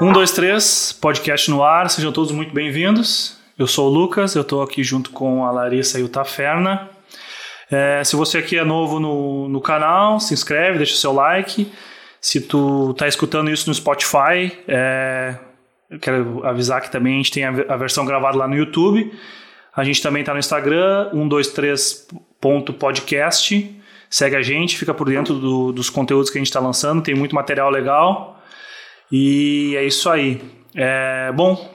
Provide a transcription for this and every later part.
Um, dois, três, podcast no ar, sejam todos muito bem-vindos. Eu sou o Lucas, eu estou aqui junto com a Larissa e o Taferna. É, se você aqui é novo no, no canal, se inscreve, deixa o seu like. Se tu está escutando isso no Spotify, é, eu quero avisar que também a gente tem a, a versão gravada lá no YouTube. A gente também está no Instagram, 123.podcast. Segue a gente, fica por dentro do, dos conteúdos que a gente está lançando, tem muito material legal. E é isso aí. É, bom,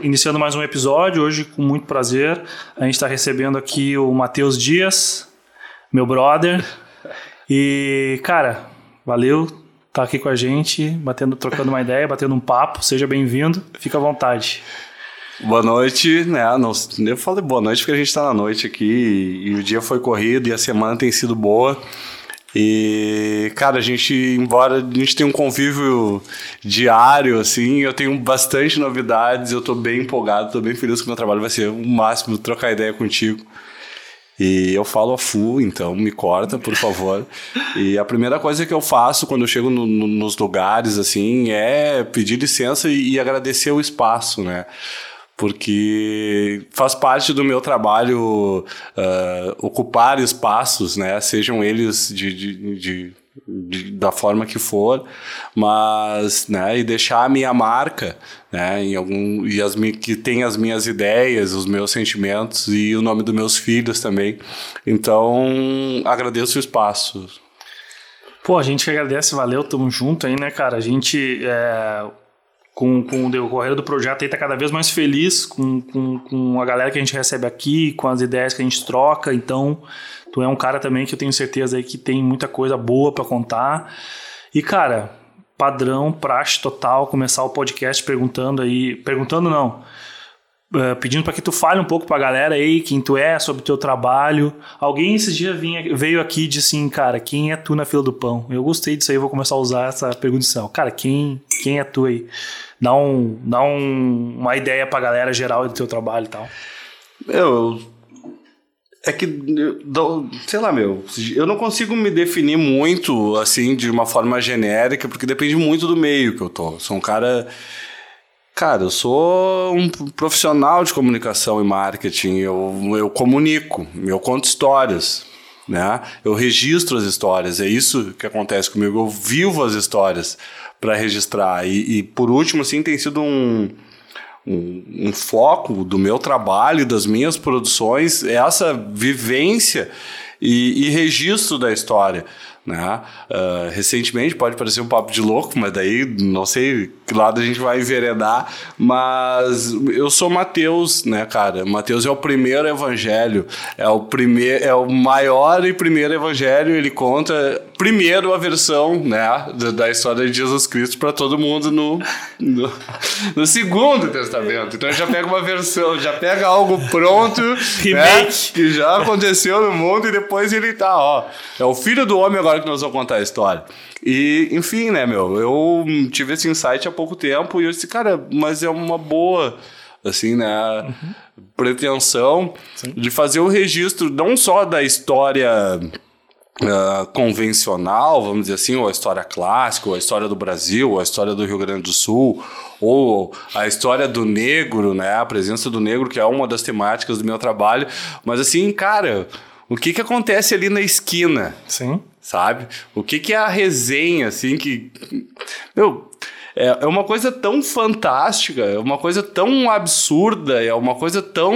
iniciando mais um episódio, hoje com muito prazer, a gente está recebendo aqui o Matheus Dias, meu brother. E, cara, valeu tá aqui com a gente, batendo, trocando uma ideia, batendo um papo. Seja bem-vindo, fica à vontade. Boa noite, né? Não, eu falei boa noite porque a gente está na noite aqui e o dia foi corrido e a semana tem sido boa. E, cara, a gente, embora a gente tenha um convívio diário, assim, eu tenho bastante novidades, eu tô bem empolgado, tô bem feliz com o meu trabalho, vai ser o máximo trocar ideia contigo. E eu falo a full, então me corta, por favor. e a primeira coisa que eu faço quando eu chego no, no, nos lugares, assim, é pedir licença e, e agradecer o espaço, né? Porque faz parte do meu trabalho uh, ocupar espaços, né? Sejam eles de, de, de, de, da forma que for, mas, né? E deixar a minha marca, né? Em algum e as que tem as minhas ideias, os meus sentimentos e o nome dos meus filhos também. Então agradeço o espaço. Pô, a gente que agradece, valeu, tamo junto aí, né, cara? A gente é com, com o decorrer do projeto aí tá cada vez mais feliz com, com, com a galera que a gente recebe aqui, com as ideias que a gente troca. Então, tu é um cara também que eu tenho certeza aí que tem muita coisa boa para contar. E, cara, padrão, praxe total, começar o podcast perguntando aí. Perguntando não. Uh, pedindo para que tu fale um pouco para a galera aí quem tu é, sobre o teu trabalho. Alguém esses dias vinha, veio aqui e disse assim, cara, quem é tu na fila do pão? Eu gostei disso aí, vou começar a usar essa pergunta. Cara, quem, quem é tu aí? dá, um, dá um, uma ideia pra galera geral do teu trabalho e tal. Eu. É que, sei lá, meu, eu não consigo me definir muito, assim, de uma forma genérica, porque depende muito do meio que eu tô. Eu sou um cara. Cara, eu sou um profissional de comunicação e marketing. Eu, eu comunico, eu conto histórias, né? Eu registro as histórias. É isso que acontece comigo. Eu vivo as histórias para registrar. E, e, por último, assim, tem sido um, um, um, foco do meu trabalho, das minhas produções, essa vivência e, e registro da história. Né? Uh, recentemente, pode parecer um papo de louco, mas daí não sei que lado a gente vai enveredar, mas eu sou Mateus, né, cara? Mateus é o primeiro evangelho, é o primeiro, é o maior e primeiro evangelho, ele conta primeiro a versão, né, da, história de Jesus Cristo para todo mundo no, no, no, segundo testamento. Então já pega uma versão, já pega algo pronto, né, que já aconteceu no mundo e depois ele tá, ó, é o filho do homem agora que nós vamos contar a história. E, enfim, né, meu, eu tive esse insight há pouco tempo e eu disse, cara, mas é uma boa, assim, né, uhum. pretensão Sim. de fazer o registro não só da história Uh, convencional, vamos dizer assim, ou a história clássica, ou a história do Brasil, ou a história do Rio Grande do Sul, ou a história do negro, né, a presença do negro, que é uma das temáticas do meu trabalho. Mas assim, cara, o que que acontece ali na esquina? Sim sabe? O que, que é a resenha, assim, que. Meu, é, é uma coisa tão fantástica, é uma coisa tão absurda, é uma coisa tão.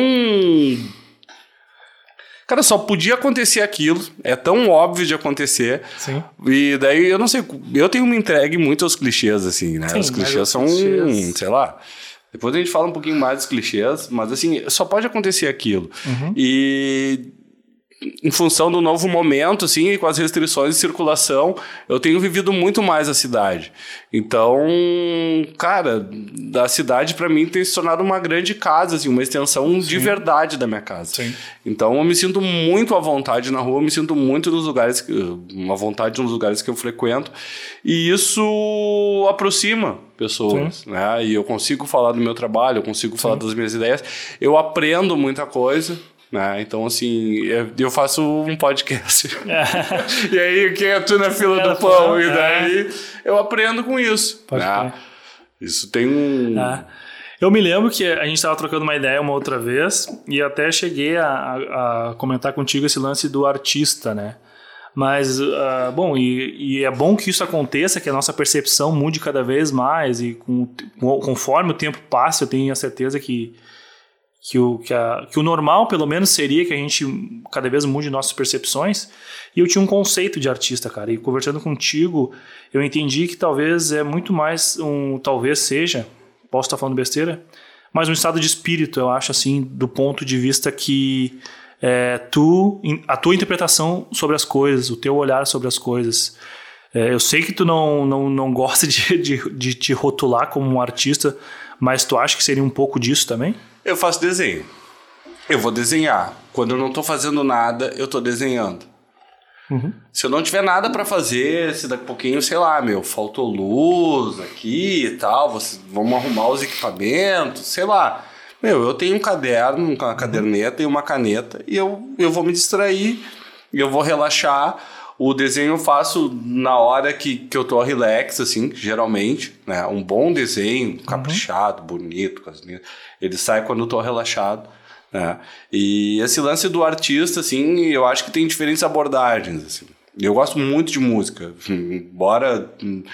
Cara, só podia acontecer aquilo, é tão óbvio de acontecer. Sim. E daí, eu não sei, eu tenho me entregue muito aos clichês, assim, né? Sim, os clichês são, clichês... sei lá. Depois a gente fala um pouquinho mais dos clichês, mas assim, só pode acontecer aquilo. Uhum. E em função do novo momento, assim, e com as restrições de circulação, eu tenho vivido muito mais a cidade. Então, cara, da cidade para mim tem se tornado uma grande casa, assim, uma extensão Sim. de verdade da minha casa. Sim. Então, eu me sinto muito à vontade na rua, eu me sinto muito nos lugares, uma vontade nos lugares que eu frequento, e isso aproxima pessoas, Sim. né? E eu consigo falar do meu trabalho, eu consigo falar das minhas ideias, eu aprendo muita coisa né? Então, assim, eu faço um podcast. e aí, quem é tu na fila é, do pão? E daí eu aprendo com isso. Né? Isso tem um. É. Eu me lembro que a gente estava trocando uma ideia uma outra vez e até cheguei a, a, a comentar contigo esse lance do artista, né? Mas, uh, bom, e, e, é bom que isso aconteça, que a nossa percepção mude cada vez mais e com, conforme o tempo passa, eu tenho a certeza que, que, o, que, a, que o normal, pelo menos, seria que a gente cada vez mude nossas percepções. E eu tinha um conceito de artista, cara, e conversando contigo, eu entendi que talvez é muito mais um, talvez seja, posso estar falando besteira, mas um estado de espírito, eu acho, assim, do ponto de vista que é, tu, a tua interpretação sobre as coisas, o teu olhar sobre as coisas. É, eu sei que tu não, não, não gosta de, de, de te rotular como um artista, mas tu acha que seria um pouco disso também? Eu faço desenho. Eu vou desenhar. Quando eu não estou fazendo nada, eu estou desenhando. Uhum. Se eu não tiver nada para fazer, se daqui a pouquinho, sei lá, meu, faltou luz aqui e tal, vocês, vamos arrumar os equipamentos, sei lá. Meu, eu tenho um caderno, uma caderneta e uma caneta e eu, eu vou me distrair, eu vou relaxar. O desenho eu faço na hora que, que eu tô relax, assim, geralmente, né? Um bom desenho, caprichado, uhum. bonito, ele sai quando eu tô relaxado. Né? E esse lance do artista, assim, eu acho que tem diferentes abordagens, assim. Eu gosto muito de música, embora hum,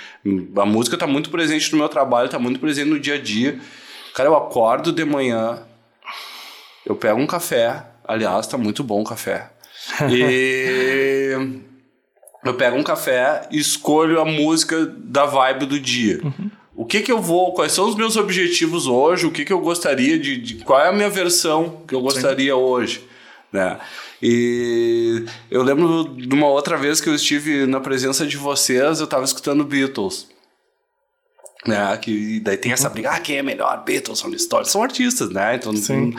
a música está muito presente no meu trabalho, está muito presente no dia a dia. Cara, eu acordo de manhã, eu pego um café, aliás, tá muito bom o café. E eu pego um café e escolho a música da vibe do dia. Uhum. O que que eu vou, quais são os meus objetivos hoje, o que que eu gostaria de, de qual é a minha versão que eu gostaria Sim. hoje, né? E eu lembro de uma outra vez que eu estive na presença de vocês, eu estava escutando Beatles. Né? Que daí tem essa briga, ah, quem é melhor? Beatles, Rolling Stones, são artistas, né? Então, Sim.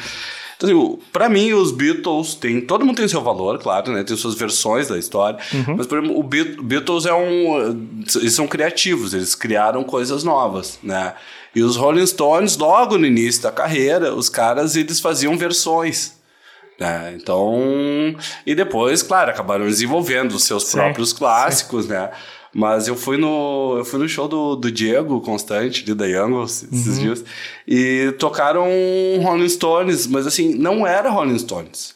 Então, assim, pra mim, os Beatles tem. Todo mundo tem seu valor, claro, né? Tem suas versões da história. Uhum. Mas, por exemplo, o Beatles é um. Eles são criativos, eles criaram coisas novas, né? E os Rolling Stones, logo no início da carreira, os caras eles faziam versões. Né? Então. E depois, claro, acabaram desenvolvendo os seus sim, próprios clássicos, sim. né? Mas eu fui no, eu fui no show do, do Diego Constante, ali da Young, esses uhum. dias, e tocaram Rolling Stones, mas assim, não era Rolling Stones.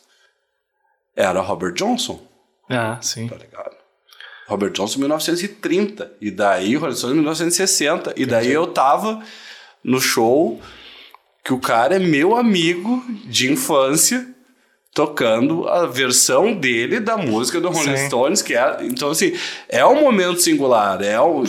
Era Robert Johnson. Ah, sim. Tá ligado? Robert Johnson 1930, e daí Rolling Stones 1960, e daí eu tava no show que o cara é meu amigo de infância, tocando a versão dele da música do Rolling Sim. Stones, que é. Então, assim, é um momento singular. É um,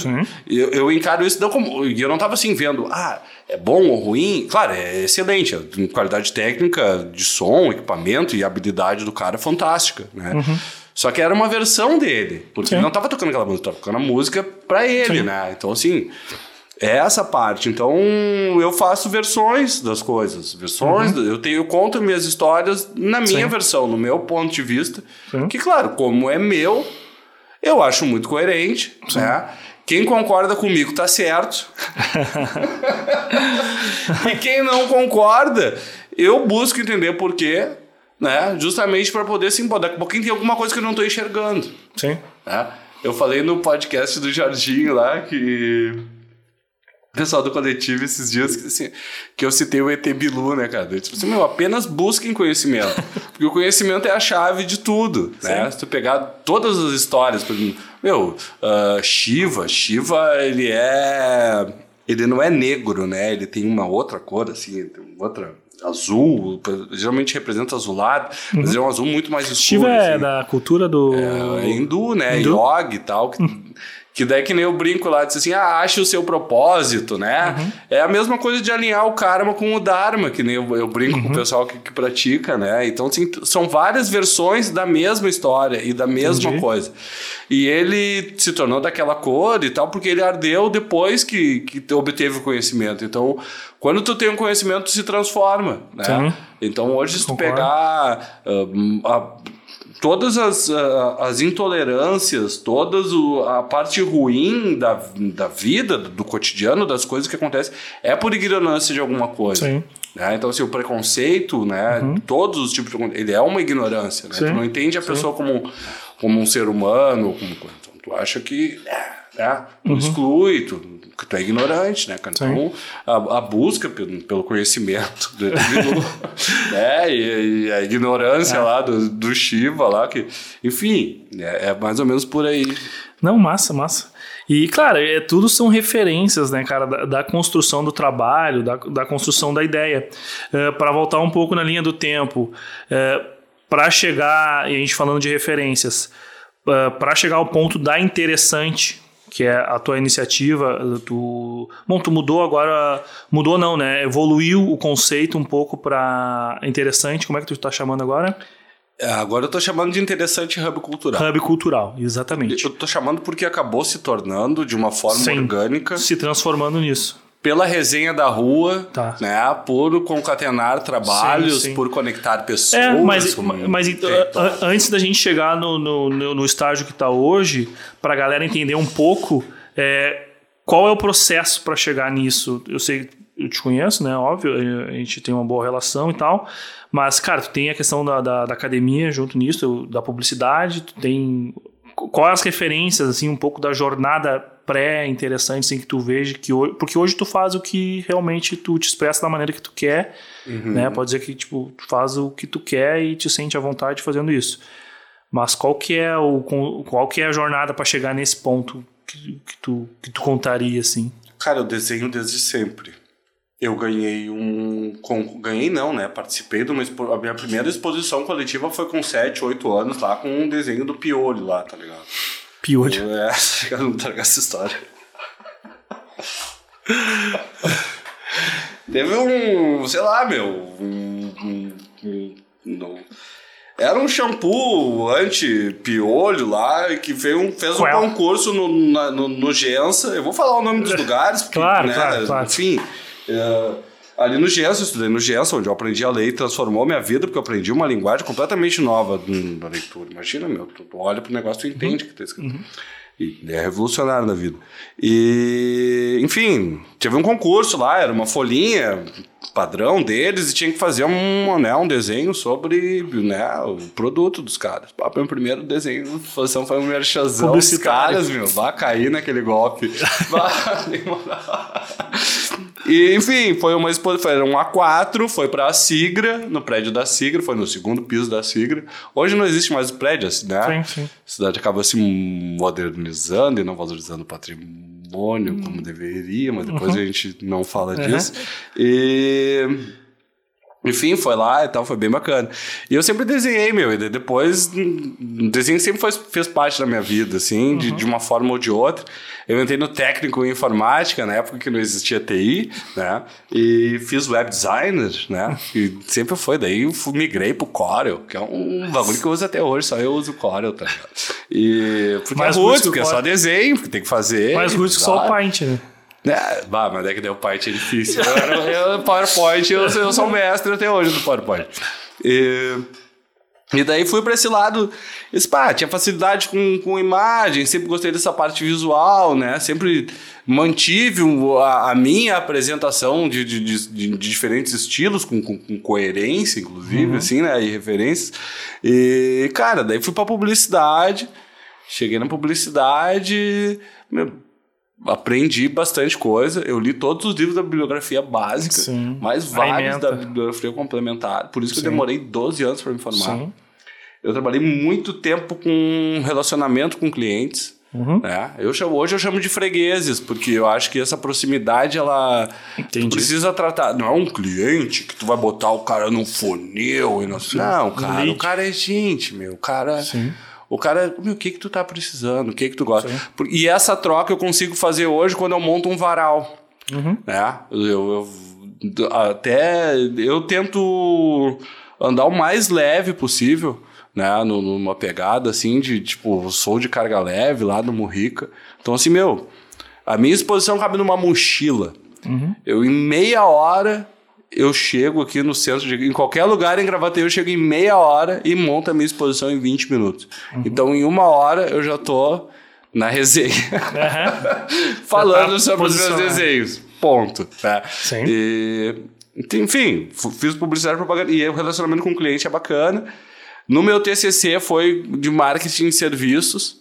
eu, eu, encaro isso não como. E eu não estava assim vendo, ah, é bom ou ruim. Claro, é excelente. A qualidade técnica de som, equipamento e habilidade do cara é fantástica, né? Uhum. Só que era uma versão dele. Porque Sim. ele não estava tocando aquela música, estava tocando a música para ele, Sim. né? Então, assim. É essa parte. Então, eu faço versões das coisas. Versões, uhum. eu tenho eu conto minhas histórias na minha Sim. versão, no meu ponto de vista. Sim. Que, claro, como é meu, eu acho muito coerente, Sim. né? Quem concorda comigo tá certo. e quem não concorda, eu busco entender por quê, né? Justamente para poder se a pouquinho tem alguma coisa que eu não estou enxergando. Sim. Né? Eu falei no podcast do Jardim lá que pessoal do coletivo esses dias que, assim, que eu citei o ET Bilu, né, cara? Tipo assim, meu, apenas busquem conhecimento. Porque o conhecimento é a chave de tudo, né? Se tu pegar todas as histórias, por exemplo, meu, uh, Shiva, Shiva, ele é... Ele não é negro, né? Ele tem uma outra cor, assim, outra azul, geralmente representa azulado, uhum. mas é um azul muito mais escuro. Shiva é assim. da cultura do... É, é hindu, né? Hindu? Yogi e tal, que... Que daí que nem eu brinco lá, diz assim, ah, ache o seu propósito, né? Uhum. É a mesma coisa de alinhar o karma com o dharma, que nem eu, eu brinco uhum. com o uhum. pessoal que, que, pratica, né? Então, assim, são várias versões da mesma história e da mesma Entendi. coisa. E ele se tornou daquela cor e tal, porque ele ardeu depois que, que obteve o conhecimento. Então, quando tu tem um conhecimento, tu se transforma, né? Sim. Então, hoje, se tu pegar... Uh, a, todas as, as intolerâncias, todas a parte ruim da, da vida, do cotidiano, das coisas que acontecem, é por ignorância de alguma coisa. Sim. Né? Então, assim, o preconceito, né? Uhum. Todos os tipos de ele é uma ignorância, né? Tu não entende a Sim. pessoa como, como um ser humano, como, então tu acha que... É, né? Tu uhum. exclui, tu, tu é ignorante, né, cara? Então, a, a, busca pelo, pelo conhecimento do né? E, e, a ignorância é. lá do, do Shiva lá, que, enfim, é, é mais ou menos por aí. Não, massa, massa. E, claro, é, tudo são referências, né, cara, da, da construção do trabalho, da, da construção da ideia. É, para voltar um pouco na linha do tempo, é, para chegar, e a gente falando de referências, é, para chegar ao ponto da interessante, que é a tua iniciativa, tu, bom, tu mudou agora, mudou não, né? Evoluiu o conceito um pouco para interessante. Como é que tu está chamando agora? É, agora eu tô chamando de interessante hub cultural. Hub cultural, exatamente. Eu tô chamando porque acabou se tornando de uma forma Sim, orgânica. Se transformando nisso. Pela resenha da rua, tá. né? Por concatenar trabalhos, sim, sim. por conectar pessoas. É, mas, mas então, antes da gente chegar no, no, no estágio que está hoje, para a galera entender um pouco é, qual é o processo para chegar nisso. Eu sei eu te conheço, né? Óbvio, a gente tem uma boa relação e tal. Mas, cara, tu tem a questão da, da, da academia junto nisso, da publicidade, tu tem. Quais as referências, assim, um pouco da jornada pré-interessante, assim, que tu veja que hoje. Porque hoje tu faz o que realmente tu te expressa da maneira que tu quer, uhum. né? Pode dizer que, tipo, tu faz o que tu quer e te sente à vontade fazendo isso. Mas qual que é, o, qual que é a jornada para chegar nesse ponto que, que, tu, que tu contaria, assim? Cara, eu desenho desde sempre. Eu ganhei um. Com, ganhei não, né? Participei de uma. A minha primeira exposição coletiva foi com 7, 8 anos lá, com um desenho do Piolho lá, tá ligado? Piolho? É, eu não tá essa história. Teve um. Sei lá, meu. Um, um, um, era um shampoo anti-piolho lá que fez um, fez um concurso no, na, no, no Gensa. Eu vou falar o nome dos lugares, porque, claro, né, claro, claro. enfim. É, ali no Gesso, estudei no Gesso, onde eu aprendi a ler e transformou minha vida, porque eu aprendi uma linguagem completamente nova na leitura. Imagina, meu, tu, tu olha pro negócio e tu entende o uhum. que tá escrito. Uhum. E é revolucionário na vida. E, enfim, teve um concurso lá, era uma folhinha padrão deles e tinha que fazer um, né, um desenho sobre né, o produto dos caras. Pá, meu primeiro desenho, posição foi um merchazão dos caras, meu. Vai cair naquele golpe. E, enfim, foi uma exposição, foi um A4, foi para a Sigra, no prédio da Sigra, foi no segundo piso da Sigra. Hoje não existe mais o prédio, né? Sim, sim. A cidade acaba se modernizando e não valorizando o patrimônio como deveria, mas depois uhum. a gente não fala uhum. disso. E enfim, foi lá e tal, foi bem bacana. E eu sempre desenhei, meu, e depois o desenho sempre foi, fez parte da minha vida, assim, uhum. de, de uma forma ou de outra. Eu entrei no técnico em informática, na época que não existia TI, né? E fiz web designer, né? E sempre foi. Daí migrei pro Corel, que é um bagulho que eu uso até hoje, só eu uso Corel, tá ligado? E porque Mais é rústico, porque é só desenho, porque tem que fazer. Mais rústico só o Paint, né? É, bah, mas é que o Paint é difícil. Eu, eu, PowerPoint, eu, eu sou mestre até hoje do PowerPoint. E, e daí fui para esse lado. Esse, pá, tinha facilidade com, com imagem, sempre gostei dessa parte visual, né? Sempre mantive a, a minha apresentação de, de, de, de, diferentes estilos, com, com, com coerência, inclusive, uhum. assim, né? E referências. E, cara, daí fui pra publicidade. Cheguei na publicidade. Meu, aprendi bastante coisa. Eu li todos os livros da bibliografia básica, Sim. mais vários da bibliografia complementar. Por isso que Sim. eu demorei 12 anos para me formar. Sim. Eu trabalhei muito tempo com relacionamento com clientes. Uhum. Né? Eu chamo, hoje eu chamo de fregueses, porque eu acho que essa proximidade ela precisa tratar. Não é um cliente que tu vai botar o cara num funil e não Não, cara, o cara é gente, meu. O cara. Sim o cara, meu, o que que tu tá precisando? O que que tu gosta? Sim. E essa troca eu consigo fazer hoje quando eu monto um varal. Uhum. Né? Eu, eu, até eu tento andar o mais leve possível, né? Numa pegada assim de tipo, sou de carga leve lá do Murrica. Então, assim, meu, a minha exposição cabe numa mochila. Uhum. Eu, em meia hora, eu chego aqui no centro, de, em qualquer lugar em Gravataí, eu chego em meia hora e monto a minha exposição em 20 minutos. Uhum. Então, em uma hora, eu já tô na resenha, uhum. falando tá sobre os meus desenhos. Ponto. Tá? Sim. E, enfim, fiz publicidade propaganda e o relacionamento com o cliente é bacana. No meu TCC foi de marketing e serviços,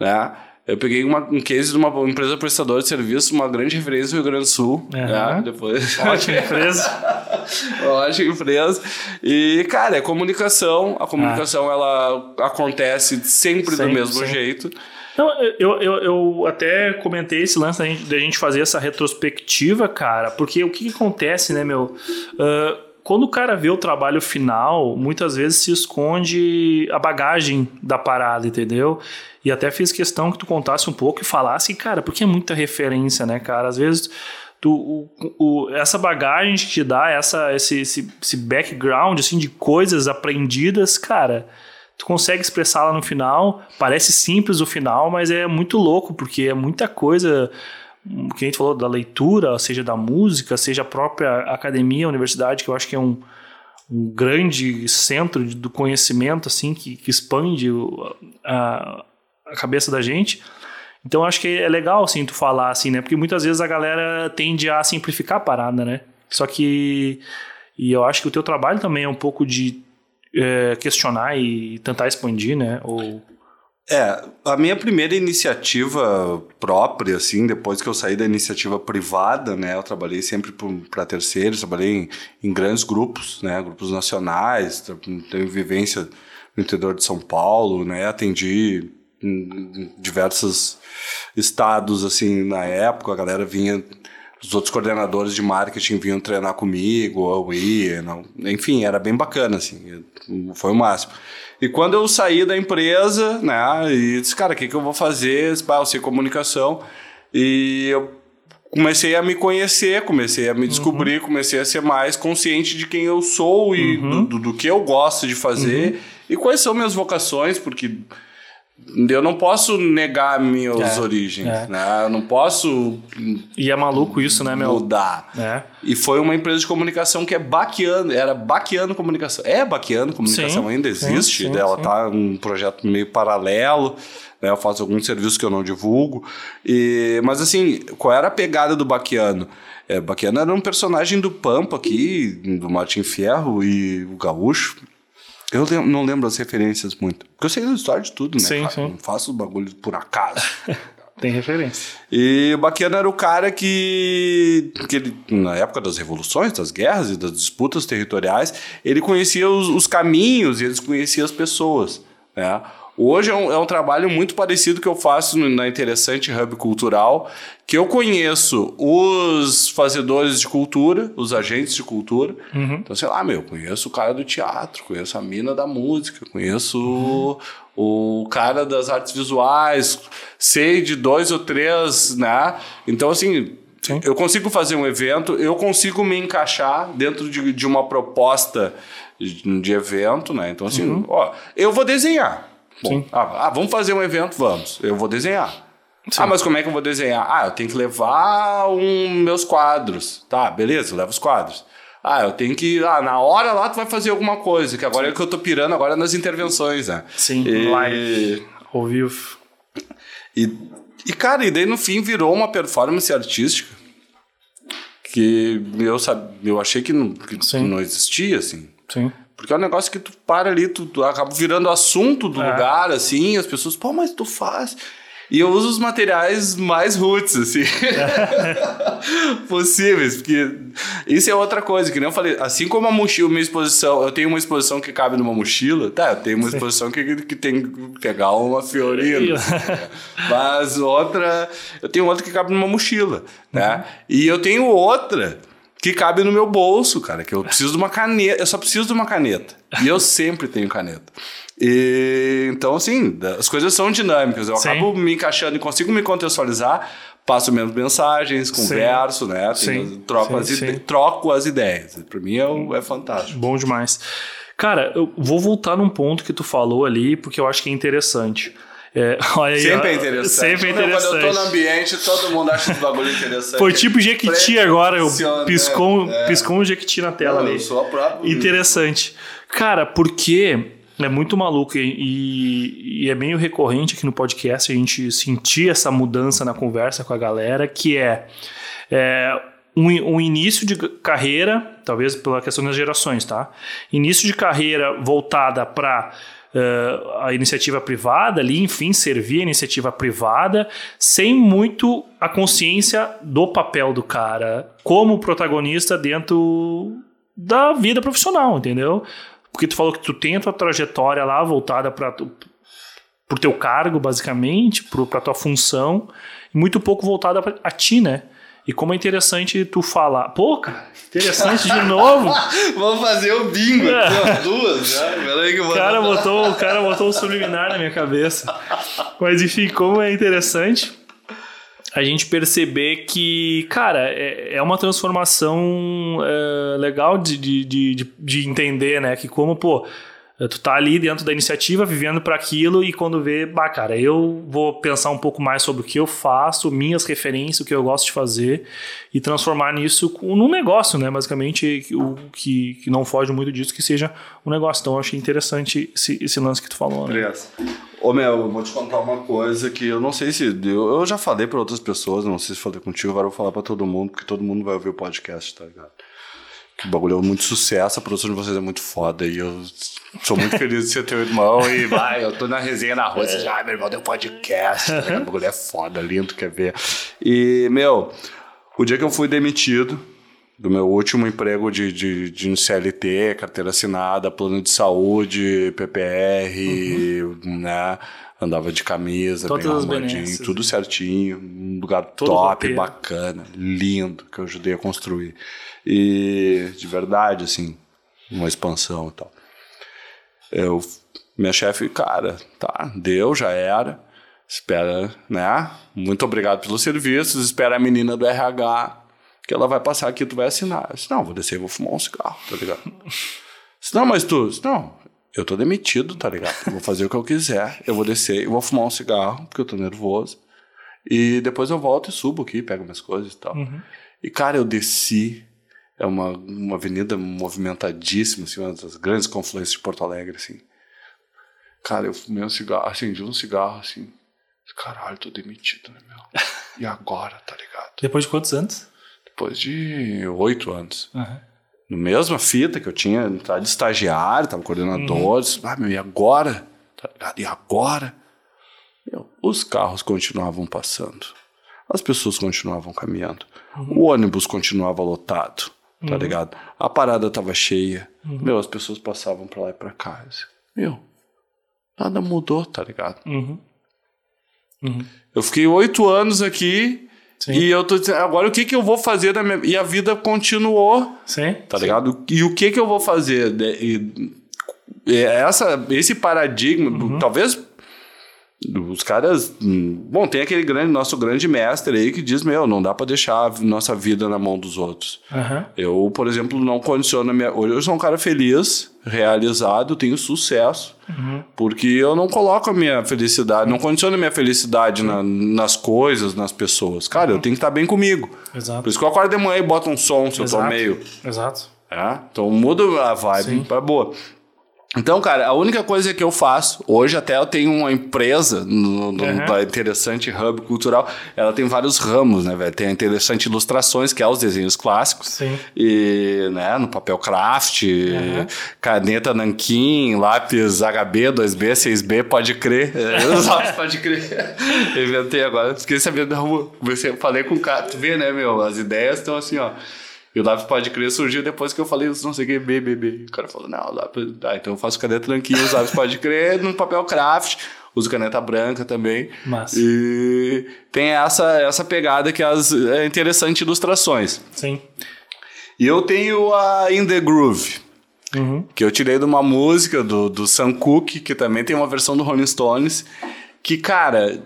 né? Eu peguei uma, um case de uma empresa prestadora de serviço, uma grande referência no Rio Grande do Sul. Uhum. Né? Depois... Ótima empresa. Ótima empresa. E, cara, é comunicação. A comunicação, ah. ela acontece sempre, do mesmo jeito. Não, eu, eu, eu até comentei esse lance da gente, da gente fazer essa retrospectiva, cara, porque o que, que acontece, né, meu? Uh, quando o cara vê o trabalho final, muitas vezes se esconde a bagagem da parada, entendeu? E até fiz questão que tu contasse um pouco e falasse, cara, porque é muita referência, né, cara? Às vezes tu, o, o, essa bagagem que te dá, essa, esse, esse, esse background assim, de coisas aprendidas, cara, tu consegue expressar lá no final. Parece simples o final, mas é muito louco, porque é muita coisa que a gente falou da leitura, seja da música, seja a própria academia, universidade, que eu acho que é um, um grande centro do conhecimento, assim, que, que expande a, a cabeça da gente. Então acho que é legal, assim, tu falar, assim, né? Porque muitas vezes a galera tende a simplificar a parada, né? Só que... E eu acho que o teu trabalho também é um pouco de é, questionar e tentar expandir, né? Ou... É, a minha primeira iniciativa própria, assim, depois que eu saí da iniciativa privada, né, eu trabalhei sempre para terceiros, trabalhei em, em, grandes grupos, né, grupos nacionais, tenho vivência no interior de São Paulo, né, atendi diversos estados, assim, na época, a galera vinha os outros coordenadores de marketing vinham treinar comigo, eu ia, não, enfim, era bem bacana, assim, foi o máximo. E quando eu saí da empresa, né, e disse, cara, o que, que eu vou fazer? Ah, eu sei comunicação, e eu comecei a me conhecer, comecei a me descobrir, uhum. comecei a ser mais consciente de quem eu sou e uhum. do, do, que eu gosto de fazer, uhum. e quais são minhas vocações, porque eu não posso negar minhas é, origens, é. né? Eu não posso. E é maluco isso, né, meu? Mudar. É. E foi uma empresa de comunicação que é Baquiano, era Baquiano Comunicação. É Baquiano Comunicação, sim, ainda existe. Sim, sim, ela tá um projeto meio paralelo. Né? Eu faço alguns serviços que eu não divulgo. E, mas assim, qual era a pegada do Baquiano? É, Baquiano era um personagem do Pampa aqui, do Martin Fierro e o Gaúcho. Eu não lembro as referências muito. Porque eu sei da história de tudo, né? Sim, sim. Não faço o bagulho por acaso. Tem referência. E o Baquiano era o cara que, que ele, na época das revoluções, das guerras e das disputas territoriais, ele conhecia os, os caminhos e eles conhecia as pessoas. Né? Hoje é um, é um, trabalho muito parecido que eu faço na Interessante Hub Cultural, que eu conheço os fazedores de cultura, os agentes de cultura. Uhum. Então, sei lá, meu, conheço o cara do teatro, conheço a mina da música, conheço uhum. o, o cara das artes visuais, sei de dois ou três, né? Então, assim, Sim. eu consigo fazer um evento, eu consigo me encaixar dentro de, de uma proposta de, de evento, né? Então, assim, uhum. ó, eu vou desenhar. Bom, ah, ah, vamos fazer um evento? Vamos. Eu vou desenhar. Sim. Ah, mas como é que eu vou desenhar? Ah, eu tenho que levar um, meus quadros. Tá, beleza, leva os quadros. Ah, eu tenho que. Ah, na hora lá tu vai fazer alguma coisa, que agora Sim. é que eu tô pirando agora nas intervenções, né? Sim, e... live, ao vivo. E, e, cara, e daí no fim virou uma performance artística que eu, sabe, eu achei que não, que não existia, assim. Sim. Porque é um negócio que tu para ali, tu, tu acaba virando assunto do é. lugar, assim, as pessoas, pô, mas tu faz. E eu uso os materiais mais roots, assim, possíveis, porque isso é outra coisa, que nem eu falei, assim como a mochila, minha exposição, eu tenho uma exposição que cabe numa mochila, tá, eu tenho uma exposição que, que tem que pegar uma fiorina, mas outra, eu tenho outra que cabe numa mochila, né, uhum. e eu tenho outra que cabe no meu bolso, cara, que eu preciso de uma caneta, eu só preciso de uma caneta. E eu sempre tenho caneta. E, então, assim, as coisas são dinâmicas. Eu Sim. acabo me encaixando e consigo me contextualizar, passo menos mensagens, converso, Sim. né? Sim. troco, as troco as ideias. Para mim é, é fantástico. Bom demais. Cara, eu vou voltar num ponto que tu falou ali, porque eu acho que é interessante. É, olha aí, sempre é interessante. Sempre é interessante. Quando eu tô no ambiente, todo mundo acha esse bagulho interessante. Foi tipo Jequiti agora, eu piscou, é. piscou um Jequiti na tela Não, ali. Eu sou a própria. Interessante. Cara, porque é muito maluco e, e, é meio recorrente aqui no podcast a gente sentir essa mudança na conversa com a galera, que é, é um, um, início de carreira, talvez pela questão das gerações, tá? Início de carreira voltada para uh, a iniciativa privada ali, enfim, servir a iniciativa privada, sem muito a consciência do papel do cara como protagonista dentro da vida profissional, entendeu? Porque tu falou que tu tem a tua trajetória lá voltada para pro teu cargo, basicamente, pro, pra tua função, muito pouco voltada a ti, né? E como é interessante tu falar. Pô, cara, interessante de novo. Vamos fazer o bingo, é. duas, né? o cara botou, o cara botou um subliminar na minha cabeça. Mas enfim, como é interessante a gente perceber que, cara, é, é uma transformação é, legal de, de, de, de entender, né? Que como, pô, Tu tá ali dentro da iniciativa, vivendo para aquilo, e quando vê, bah, cara, eu vou pensar um pouco mais sobre o que eu faço, minhas referências, o que eu gosto de fazer, e transformar nisso num negócio, né? Basicamente, o que, que não foge muito disso, que seja um negócio. Então, eu achei interessante esse, esse lance que tu falou, né? Ô, Mel, eu vou te contar uma coisa que eu não sei se. Eu, eu já falei para outras pessoas, não sei se falei contigo, agora eu vou falar para todo mundo, porque todo mundo vai ouvir o podcast, tá ligado? Que o bagulho é muito sucesso, a produção de vocês é muito foda e eu sou muito feliz de ser teu irmão e vai, eu tô na resenha na rua, você já, ah, meu irmão, um podcast, o bagulho é foda, lindo, quer ver. E, meu, o dia que eu fui demitido do meu último emprego de, de, de CLT, carteira assinada, plano de saúde, PPR, uhum. né? Andava de camisa, Todas bem arrumadinho, tudo certinho, um lugar Todo top, bacana, lindo, que eu ajudei a construir. E de verdade, assim, uma expansão e tal. Eu, minha chefe, cara, tá, deu, já era. Espera, né? Muito obrigado pelos serviços. Espera a menina do RH, que ela vai passar aqui, tu vai assinar. Eu disse, não, vou descer e vou fumar um cigarro, tá ligado? disse, não, mas tu, disse, não, eu tô demitido, tá ligado? Eu vou fazer o que eu quiser. Eu vou descer e vou fumar um cigarro, porque eu tô nervoso. E depois eu volto e subo aqui, pego minhas coisas e tal. Uhum. E, cara, eu desci é uma, uma avenida movimentadíssima, assim, uma das grandes confluências de Porto Alegre, assim. Cara, eu fumei um cigarro, acendi um cigarro, assim. Caralho, tô demitido, né, meu? E agora, tá ligado? Depois de quantos anos? Depois de oito anos. Uhum. No mesma fita que eu tinha, tava de estagiário, tava coordenador. Uhum. Ah, meu, e agora? Tá ligado? E agora? Meu, os carros continuavam passando. As pessoas continuavam caminhando. Uhum. O ônibus continuava lotado tá uhum. ligado? A parada tava cheia. Uhum. Meu, as pessoas passavam pra lá e pra cá. Meu, nada mudou, tá ligado? Uhum. uhum. Eu fiquei oito anos aqui Sim. e eu tô dizendo, agora o que que eu vou fazer na minha... E a vida continuou. Sim. Tá ligado? E o que que eu vou fazer? E, essa, esse paradigma, uhum. talvez os caras. Bom, tem aquele grande, nosso grande mestre aí que diz: Meu, não dá para deixar a nossa vida na mão dos outros. Uhum. Eu, por exemplo, não condiciono minha. Hoje eu sou um cara feliz, realizado, tenho sucesso, uhum. porque eu não coloco a minha felicidade, não condiciono a minha felicidade na, nas coisas, nas pessoas. Cara, uhum. eu tenho que estar bem comigo. Exato. Por isso que eu acordo de manhã e boto um som se Exato. eu tô meio. Exato. É? Então muda a vibe para boa. Então, cara, a única coisa que eu faço, hoje até eu tenho uma empresa no, no uhum. da Interessante Hub Cultural, ela tem vários ramos, né, velho? Tem a Interessante Ilustrações, que é os desenhos clássicos. Sim. E, né, no papel craft, uhum. caneta nanquim, lápis HB, 2B, 6B, pode crer. É, pode crer. Inventei agora, fiquei sabendo, comecei, falei com o cara, tu vê, né, meu, as ideias estão assim, ó. E o Lápis Pode Crer surgiu depois que eu falei não sei o que, BBB. O cara falou, não, lápis... Ah, então eu faço caneta tranquila, os Lápis Pode Crer no papel craft, uso caneta branca também. Massa. E tem essa, essa pegada que as, é interessante ilustrações. Sim. E eu tenho a In The Groove. Uhum. Que eu tirei de uma música do, do Sam Cooke, que também tem uma versão do Rolling Stones. Que, cara,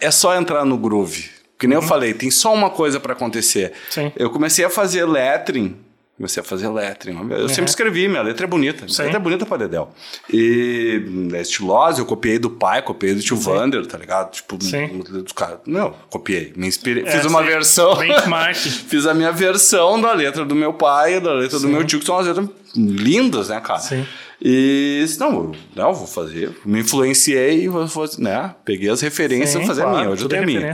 é só entrar no groove. Que nem uhum. eu falei, tem só uma coisa para acontecer. Sim. Eu comecei a fazer lettering. Comecei a fazer lettering. Eu uhum. sempre escrevi, minha letra é bonita. Minha letra é bonita pra Dedel. E é estilosa, eu copiei do pai, copiei do tio sim. Vander, tá ligado? Tipo, sim. dos caras. Não, copiei. Me inspirei. É, fiz uma sim. versão. fiz a minha versão da letra do meu pai e da letra sim. do meu tio, que são as letras lindas, né, cara? Sim. E disse, não, não, vou fazer. Me influenciei, vou fazer, né? Peguei as referências e Sim, vou fazer claro, a minha. Hoje eu é tenho a minha.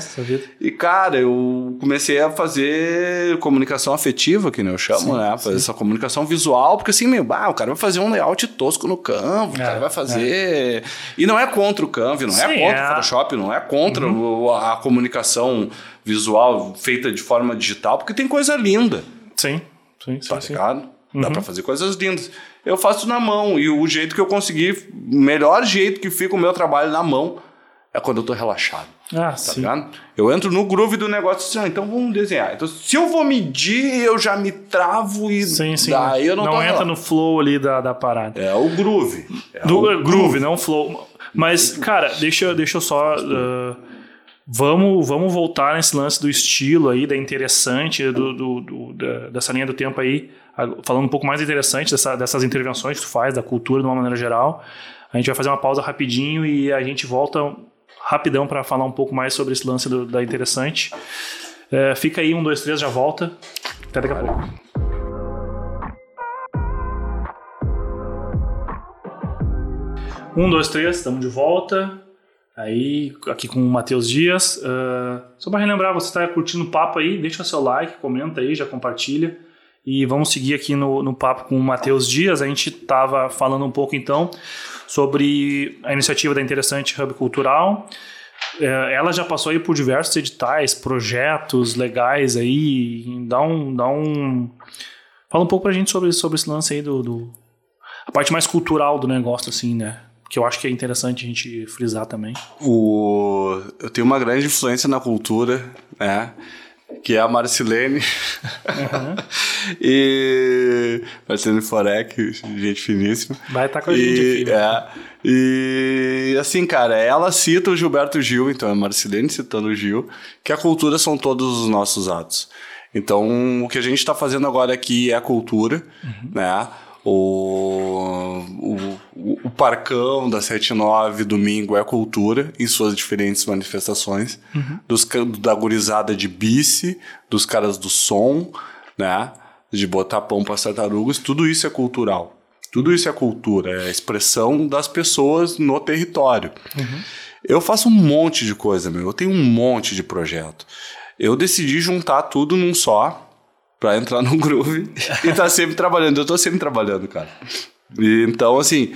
E, cara, eu comecei a fazer comunicação afetiva, que nem eu chamo, Sim, né? Fazer essa comunicação visual, porque assim, meu, ah, o cara vai fazer um layout tosco no Canva, o É, cara vai fazer. E não é contra o Canva, não é Sim, contra é. o Photoshop, não é contra o- a comunicação visual feita de forma digital, porque tem coisa linda, Sim, sim, sim. tá sim. ligado? Dá pra fazer coisas lindas. Eu faço na mão, e o jeito que eu consegui, o melhor jeito que fica o meu trabalho na mão é quando eu tô relaxado. Ah, Tá sim. ligado? Eu entro no groove do negócio assim, ah, então vamos desenhar. Então, se eu vou medir, eu já me travo e Sim, sim. daí eu não, tô entra relaxado. no flow ali da, da parada. É o groove. É Do, o groove, não flow. Mas, cara, deixa, deixa eu só. ah, vamos, vamos voltar nesse lance do estilo aí, da interessante, do, do- do- da- dessa linha do tempo aí. Falando um pouco mais interessante dessa- dessas intervenções que tu faz, da cultura de uma maneira geral. A gente vai fazer uma pausa rapidinho e a gente volta rapidão para falar um pouco mais sobre esse lance do- da interessante. É, fica aí, um, dois, três, já volta. Até daqui a pouco. Um, dois, três, estamos de volta. Aí, aqui com o Matheus Dias. Ah, só para relembrar, você está curtindo o papo aí, deixa seu like, comenta aí, já compartilha. E vamos seguir aqui no, no papo com o Matheus Dias. A gente estava falando um pouco então sobre a iniciativa da Interessante Hub Cultural. É, ela já passou aí por diversos editais, projetos legais aí. Dá um. Dá um... Fala um pouco pra gente sobre, sobre esse lance aí do, do- A parte mais cultural do negócio, assim, né? Que eu acho que é interessante a gente frisar também. O... Eu tenho uma grande influência na cultura, né? Que é a Marcilene. e. Marcilene Forek, gente finíssima. Vai estar com a gente E, aqui. né? é, e assim, cara, ela cita o Gilberto Gil, então é a Marcilene citando o Gil, que a cultura são todos os nossos atos. Então, o que a gente está fazendo agora aqui é a cultura, né? O, o, o Parcão da 79 domingo é cultura em suas diferentes manifestações. Dos, ca- da gurizada de bice, dos caras do som, né? De botar pão para tartarugas, tudo isso é cultural. Tudo isso é cultura, é a expressão das pessoas no território. Eu faço um monte de coisa, meu. Eu tenho um monte de projeto. Eu decidi juntar tudo num só pra entrar no groove e tá sempre trabalhando. Eu tô sempre trabalhando, cara. E, então, assim,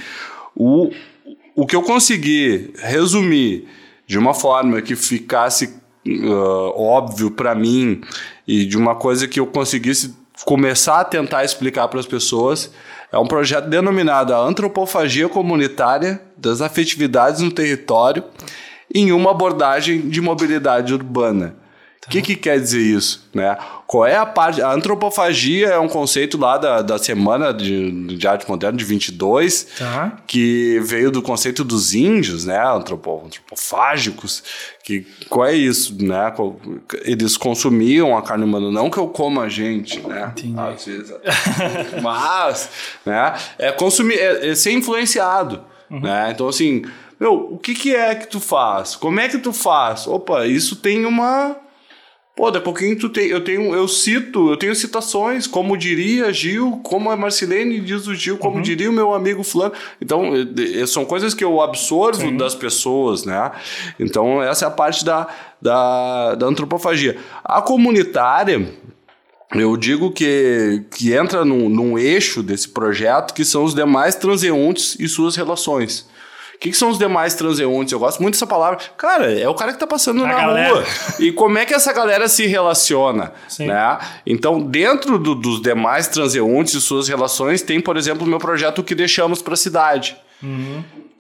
o, o que eu consegui resumir de uma forma que ficasse ah, óbvio pra mim e de uma coisa que eu conseguisse começar a tentar explicar para as pessoas é um projeto denominado a Antropofagia Comunitária das Afetividades no Território em uma abordagem de mobilidade urbana. O que, que quer dizer isso? Né? Qual é a parte. A antropofagia é um conceito lá da, da Semana de, de Arte Moderna de 22, Tá. que veio do conceito dos índios, né? Antropo, antropofágicos. Que, qual é isso? Né? Eles consumiam a carne humana, não que eu coma a gente, né? Entendi. Às vezes. Mas, né? É consumir, é, é ser influenciado, né? Então, assim, meu, o que, que é que tu faz? Como é que tu faz? Opa, isso tem uma. Pô, daqui a pouquinho tu tem, eu tenho, eu cito, eu tenho citações, como diria Gil, como a Marcelene diz o Gil, como diria o meu amigo fulano. Então, eh, eh, são coisas que eu absorvo das pessoas, né? Então, essa é a parte da, da, da antropofagia. A comunitária, eu digo que, que entra num, num eixo desse projeto que são os demais transeuntes e suas relações. O que, que são os demais transeuntes? Eu gosto muito dessa palavra. Cara, é o cara que tá passando A na galera. rua. E como é que essa galera se relaciona? Sim. Né? Então, dentro do- dos demais transeuntes e suas relações, tem, por exemplo, o meu projeto O que deixamos para a cidade.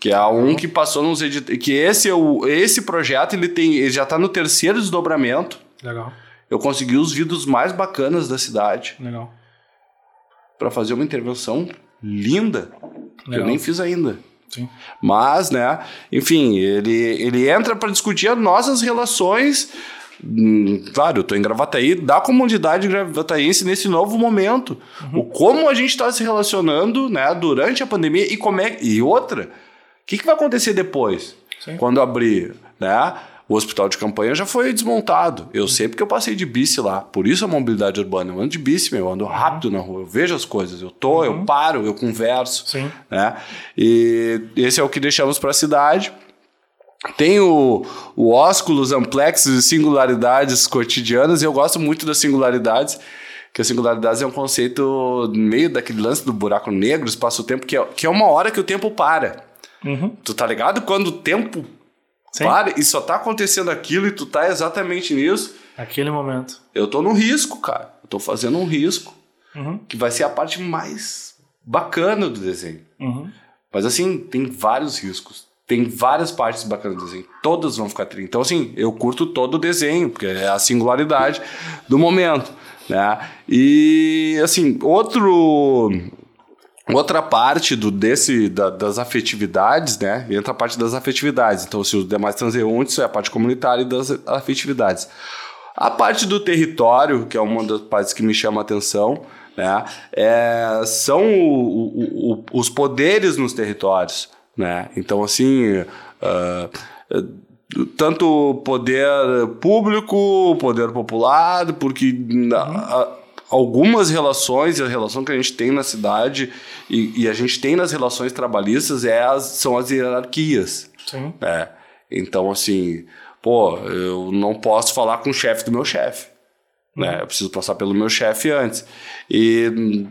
Que é um que passou nos edit... que esse é esse projeto ele tem ele já está no terceiro desdobramento. Legal, Eu consegui os vidros mais bacanas da cidade legal. para fazer uma intervenção linda. Que eu Legal. nem fiz ainda. Sim. Mas, né, enfim, ele, ele entra para discutir as nossas relações. hum, Claro, eu tô em Gravataí, da comunidade gravataense nesse novo momento. Uhum. O como a gente está se relacionando, né, durante a pandemia e como é e outra, o que, que vai acontecer depois? Sim. Quando abrir, né? O hospital de campanha já foi desmontado. Eu sei porque eu passei de bici lá. Por isso a mobilidade urbana. Eu ando de bici, meu. Eu ando rápido na rua. Eu vejo as coisas. Eu tô, uhum. eu paro, eu converso. Sim. Né? E esse é o que deixamos para a cidade. Tem o, o ósculos, amplexos e singularidades cotidianas. E eu gosto muito das singularidades que a singularidade é um conceito meio daquele lance do buraco negro, espaço-tempo, que é, que é uma hora que o tempo para. Uhum. Tu tá ligado? Quando o tempo Sim. para e só tá acontecendo aquilo e tu tá exatamente nisso. Aquele momento. Eu tô no risco, cara. Eu tô fazendo um risco. Uhum. Que vai ser a parte mais bacana do desenho. Uhum. Mas assim, tem vários riscos. Tem várias partes bacanas do desenho. Todas vão ficar tri. Então, assim, eu curto todo o desenho, porque é a singularidade do momento. Né? E, assim, outro Outra parte do, desse, da, das afetividades, né? Entra a parte das afetividades. Então, se os demais transeuntes é a parte comunitária e das afetividades. A parte do território, que é uma das partes que me chama a atenção, né? É, são o, o, o, os poderes nos territórios, né? Então, assim, uh, tanto poder público, poder popular, porque... Uhum algumas relações, e a relação que a gente tem na cidade e, e a gente tem nas relações trabalhistas é as, são as hierarquias. Sim. É. Então, assim, pô, eu não posso falar com o chefe do meu chefe. Né? Uhum. Eu preciso passar pelo meu chefe antes. E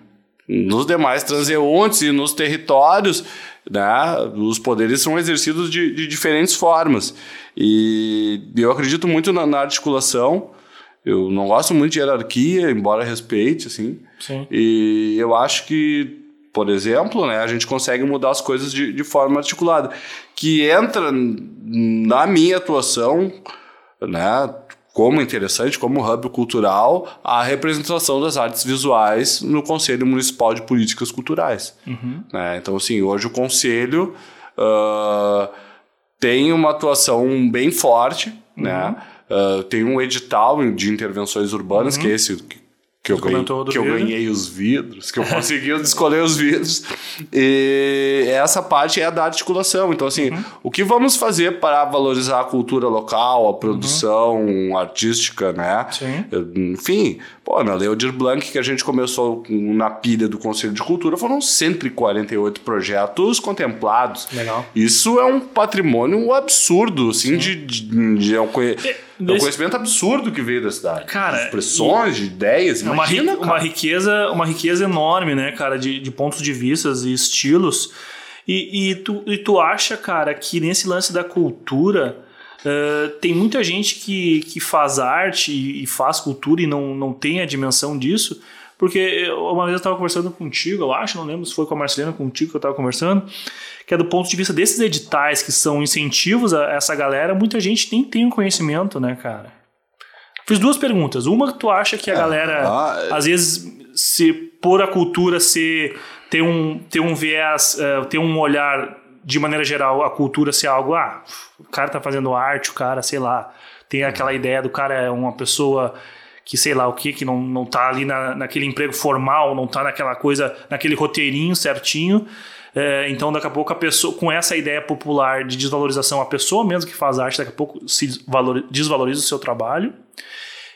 nos demais transeuntes e nos territórios, né, os poderes são exercidos de, de diferentes formas. E eu acredito muito na, na articulação eu não gosto muito de hierarquia, embora respeite, assim. Sim. E eu acho que, por exemplo, né, a gente consegue mudar as coisas de, de forma articulada. Que entra na minha atuação, né, como interessante, como hub cultural, a representação das artes visuais no Conselho Municipal de Políticas Culturais. Uhum. Né? Então, assim, hoje o Conselho uh, tem uma atuação bem forte, né? uhum. né? Uh, tem um edital de intervenções urbanas, uhum. que é esse que, que eu, ganhei, que eu ganhei os vidros, que eu consegui escolher os vidros. E essa parte é a da articulação. Então, assim, uhum. o que vamos fazer para valorizar a cultura local, a produção uhum. artística, né? Sim. Enfim, pô, na Lei Aldir Blanc, que a gente começou na pilha do Conselho de Cultura, foram 148 projetos contemplados. Legal. Isso é um patrimônio absurdo, assim, de, de, de, de é um conhecimento absurdo que veio da cidade. Cara, expressões, de ideias, é uma, imagina, uma riqueza, uma riqueza enorme, né, cara, de, de pontos de vista e estilos. E, e, tu, e tu acha, cara, que nesse lance da cultura uh, tem muita gente que, que faz arte e, e, faz cultura e não, não tem a dimensão disso? Porque uma vez eu estava conversando contigo, eu acho, não lembro se foi com a Marcelina contigo que eu estava conversando, que é do ponto de vista desses editais que são incentivos a essa galera, muita gente nem tem o conhecimento, né, cara? Fiz duas perguntas. Uma, tu acha que a é, galera, ah, às vezes, se por a cultura ser ter um, ter um viés, uh, ter um olhar de maneira geral, a cultura ser algo, ah, o cara tá fazendo arte, o cara, sei lá, tem aquela ideia do cara é uma pessoa que sei lá o que, que não, não tá ali na, naquele emprego formal, não tá naquela coisa, naquele roteirinho certinho. É, então, daqui a pouco, a pessoa, com essa ideia popular de desvalorização, a pessoa mesmo que faz arte, daqui a pouco se desvaloriza o seu trabalho.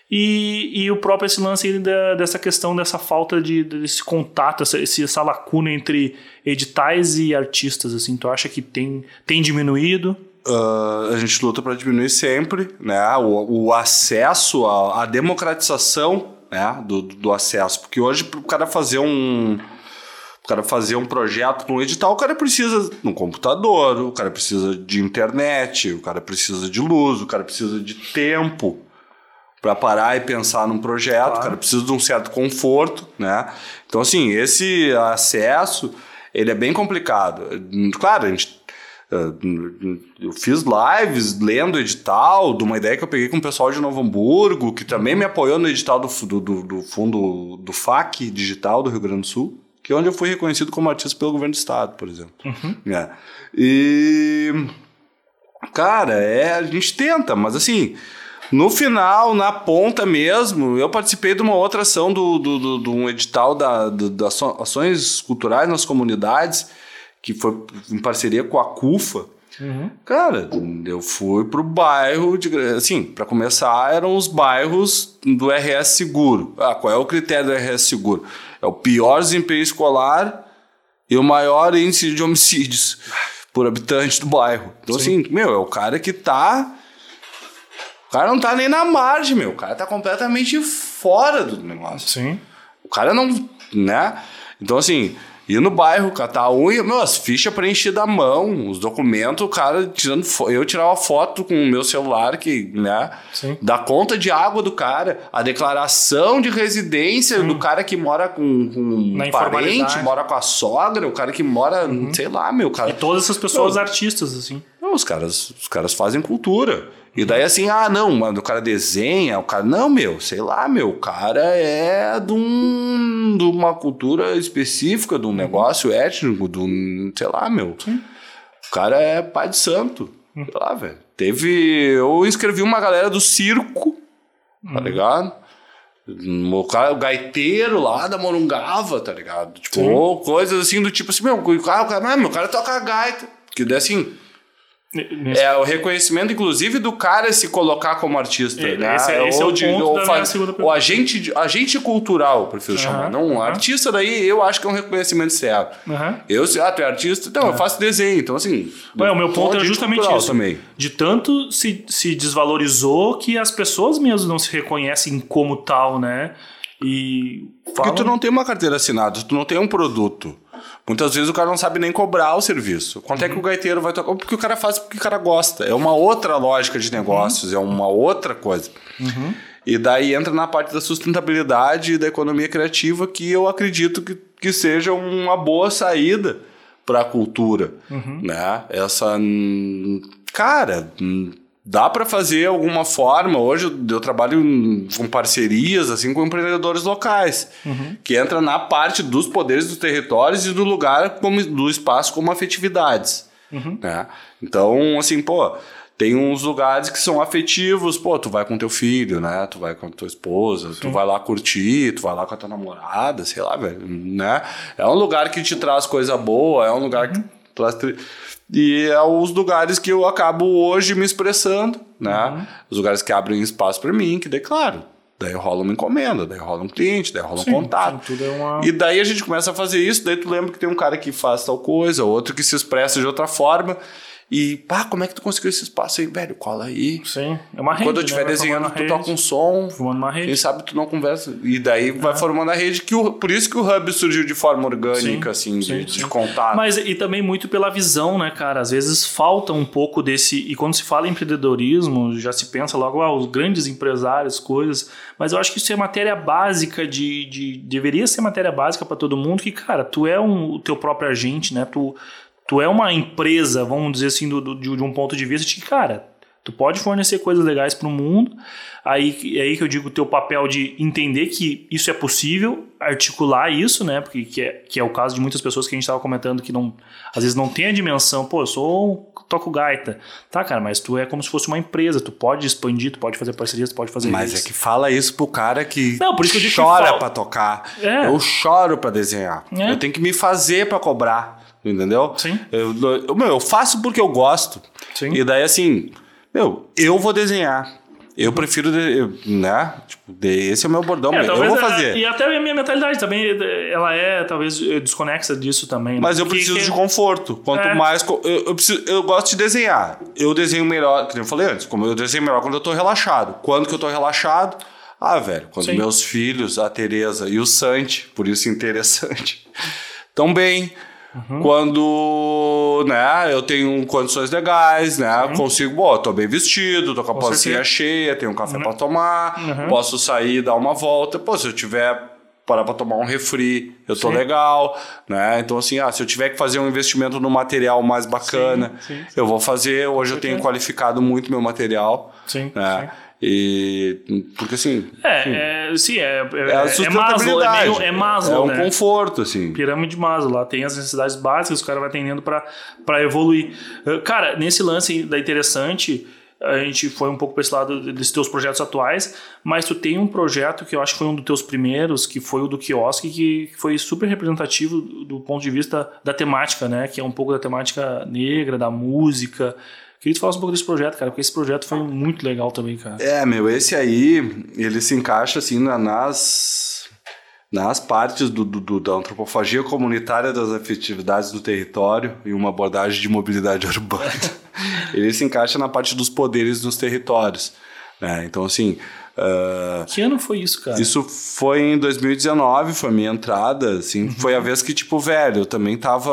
E, e o próprio esse lance da, dessa questão, dessa falta de, desse contato, essa, essa lacuna entre editais e artistas, assim, tu acha que tem, tem diminuído? Uh, a gente luta para diminuir sempre, né? O, o acesso, a, a democratização né? do, do acesso. Porque hoje, para o cara fazer um o cara fazer um projeto no edital, o cara precisa de um computador, o cara precisa de internet, o cara precisa de luz, o cara precisa de tempo para parar e pensar num projeto, claro. cara precisa de um certo conforto, né? Então, assim, esse acesso, ele é bem complicado. Claro, a gente eh, eu fiz lives lendo edital de uma ideia que eu peguei com o pessoal de Novo Hamburgo, que também me apoiou no edital do, do, do fundo do FAC digital do Rio Grande do Sul que é onde eu fui reconhecido como artista pelo governo do estado, por exemplo. Uhum. É. E cara, é, a gente tenta, mas assim, no final, na ponta mesmo, eu participei de uma outra ação do, do, do, do um edital da, do, das ações culturais nas comunidades, que foi em parceria com a CUFA, Uhum. Cara, eu fui pro bairro de. Assim, para começar, eram os bairros do RS Seguro. Ah, qual é o critério do RS Seguro? É o pior desempenho escolar e o maior índice de homicídios por habitante do bairro. Então, Sim. assim, meu, é o cara que tá. O cara não tá nem na margem, meu. O cara tá completamente fora do negócio. Sim. O cara não. né? Então, assim, ir no bairro, catar a unha, meu, as fichas preenchidas à mão, os documentos, o cara tirando. Eu tirava foto com o meu celular, que, né? Sim. Da conta de água do cara, a declaração de residência do cara que mora com, com um parente, mora com a sogra, o cara que mora, sei lá, meu, cara. E todas essas pessoas Não. artistas, assim. Não, os caras, os caras fazem cultura. E daí assim, ah, não, mano, o cara desenha, o cara. Não, meu, sei lá, meu, o cara é de, um, de uma cultura específica, de um negócio étnico, de um. Sei lá, meu. O cara é pai de santo. Sei lá, velho. Teve. Eu inscrevi uma galera do circo, tá ligado? O, cara, o gaiteiro lá da Morungava, tá ligado? Tipo, coisas assim do tipo assim, meu, o cara, o cara, ah, meu, o cara toca gaita. Que daí assim. Nesse- É o reconhecimento, inclusive, do cara se colocar como artista. É, né? esse é- esse é Ou o ponto ou da fa- minha segunda O pergunta. agente, de- agente cultural, prefiro chamar. Não, aham. artista daí eu acho que é um reconhecimento certo. Aham. Eu, ah, tu é artista? Então, eu faço desenho. Então, assim. Ué, o meu ponto é justamente isso. Também. De tanto se, se desvalorizou que as pessoas mesmo não se reconhecem como tal, né? E. Porque falam- tu não tem uma carteira assinada, tu não tem um produto. Muitas vezes o cara não sabe nem cobrar o serviço. Quanto é que o gaiteiro vai tocar? Porque o cara faz porque o cara gosta. É uma outra lógica de negócios, é uma outra coisa. E daí entra na parte da sustentabilidade e da economia criativa, que eu acredito que, que seja uma boa saída para a cultura. Né? Essa. hum, Cara. Dá para fazer alguma forma. Hoje eu, trabalho com parcerias assim com empreendedores locais, que entra na parte dos poderes dos territórios e do lugar como do espaço como afetividades. Né? Então, assim, pô, tem uns lugares que são afetivos, pô, tu vai com teu filho, né? Tu vai com a tua esposa, tu vai lá curtir, tu vai lá com a tua namorada, sei lá, velho, né? É um lugar que te traz coisa boa, é um lugar que traz e é os lugares que eu acabo hoje me expressando, né? Os lugares que abrem espaço para mim, que daí, claro, daí rola uma encomenda, daí rola um cliente, daí rola Sim, um contato. sim, é uma- E daí a gente começa a fazer isso, daí tu lembra que tem um cara que faz tal coisa, outro que se expressa de outra forma. E, pá, como é que tu conseguiu esse espaço aí, velho? Cola aí. Sim, é uma rede. Quando eu né? estiver Vai desenhando, tu toca um som. Formando uma rede. Quem sabe tu não conversa. E daí vai formando a rede, que o, por isso que o Hub surgiu de forma orgânica, Sim, assim, sim, de, sim. de contato. Mas e também muito pela visão, né, cara? Às vezes falta um pouco desse. E quando se fala em empreendedorismo, já se pensa logo, ah, os grandes empresários, coisas. Mas eu acho que isso é matéria básica de. de deveria ser matéria básica para todo mundo, que, cara, tu é um, o teu próprio agente, né? Tu, tu é uma empresa, vamos dizer assim, do, do- de, um ponto de vista de que, cara. Tu pode fornecer coisas legais para o mundo, aí é aí que eu digo o teu papel de entender que isso é possível, articular isso, né? Porque que é, que é o caso de muitas pessoas que a gente estava comentando que não, às vezes não tem a dimensão, pô, eu sou um toco gaita. Tá, cara, mas tu é como se fosse uma empresa, tu pode expandir, tu pode fazer parcerias, tu pode fazer Mas isso. é que fala isso pro cara que Não, por isso que eu digo chora pra tocar. É. Eu choro pra desenhar. É. Eu tenho que me fazer pra cobrar. Entendeu? Sim. Eu, eu, meu, eu faço porque eu gosto. Sim. E daí, assim, meu, eu vou desenhar. Eu prefiro, né? Tipo, esse é o meu bordão, É, eu vou a- fazer. E até a minha mentalidade também, ela é talvez desconexa disso também. né? Mas eu preciso que- de conforto. Quanto É. mais. Eu, eu, preciso- eu gosto de desenhar. Eu desenho melhor, que eu falei antes, como eu desenho melhor quando eu tô relaxado. Quando que eu tô relaxado? Ah, velho, quando Sim. meus filhos, a Tereza e o Santi, por isso interessante, estão bem. Uhum. Quando, né, eu tenho condições legais, né, consigo, bom, tô bem vestido, tô com a Com pancinha certeza. cheia, tenho um café pra tomar, Uhum. posso sair, dar uma volta. Pô, se eu tiver parar pra tomar um refri, eu tô Sim. legal, né? Então, assim, ah, se eu tiver que fazer um investimento no material mais bacana, Sim, sim, eu vou fazer. Hoje eu tenho qualificado muito meu material, Sim, né? E porque assim, É, é, sim, é, é, é é Maslow, é, meio, é Maslow, é um né? conforto, assim. Pirâmide de Maslow, lá tem as necessidades básicas, o cara vai atendendo para evoluir. Eh, Cara, nesse lance da interessante, a gente foi um pouco para esse lado desses teus projetos atuais, mas tu tem um projeto que eu acho que foi um dos teus primeiros, que foi o do quiosque, que foi super representativo do ponto de vista da temática, né? Que é um pouco da temática negra, da música. Queria que falasse um pouco desse projeto, cara, porque esse projeto foi muito legal também, cara. É, meu, esse aí, ele se encaixa assim nas, nas partes do, do, da antropofagia comunitária das afetividades do território e uma abordagem de mobilidade urbana. ele se encaixa na parte dos poderes nos territórios. Né? Então, assim, Uh, que ano foi isso, cara? Isso foi em 2019, foi a minha entrada, assim, uhum. foi a vez que, tipo, velho, eu também tava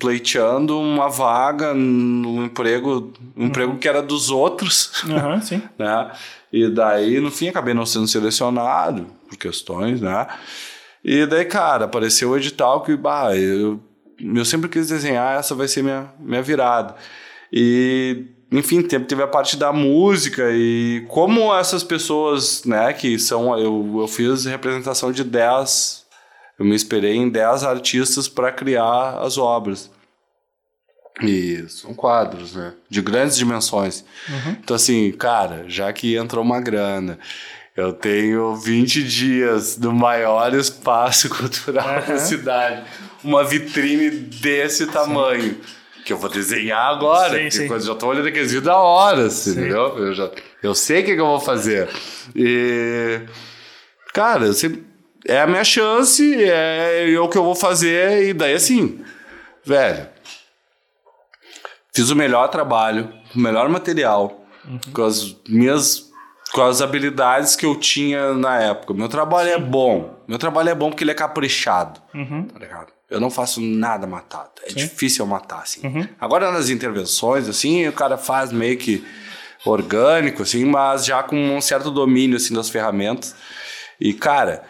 pleiteando uma vaga no emprego, um uhum. emprego que era dos outros, uhum, sim. né? E daí, no fim, acabei não sendo selecionado por questões, né? E daí, cara, apareceu o edital que, bah, eu, eu sempre quis desenhar, essa vai ser minha, minha virada. E enfim, teve a parte da música e como essas pessoas, né, que são. Eu, eu fiz representação de 10. Eu me esperei em 10 artistas para criar as obras. E são quadros, né? De grandes dimensões. Uhum. Então, assim, cara, já que entrou uma grana, eu tenho 20 dias do maior espaço cultural uhum. da cidade. Uma vitrine desse tamanho. Sim que eu vou desenhar agora. Sim, sim. Eu já tô olhando aqueles vídeos há horas, entendeu? Eu, já, eu sei o que, que eu vou fazer. E. Cara, é a minha chance, é, é o que eu vou fazer, e daí assim, velho. Fiz o melhor trabalho, o melhor material, uhum. com as minhas com as habilidades que eu tinha na época. Meu trabalho é bom. Meu trabalho é bom porque ele é caprichado. Uhum. Tá ligado? Eu não faço nada matado. É Sim. difícil eu matar, assim. Uhum. Agora, nas intervenções, assim, o cara faz meio que orgânico, assim, mas já com um certo domínio, assim, das ferramentas. E, cara,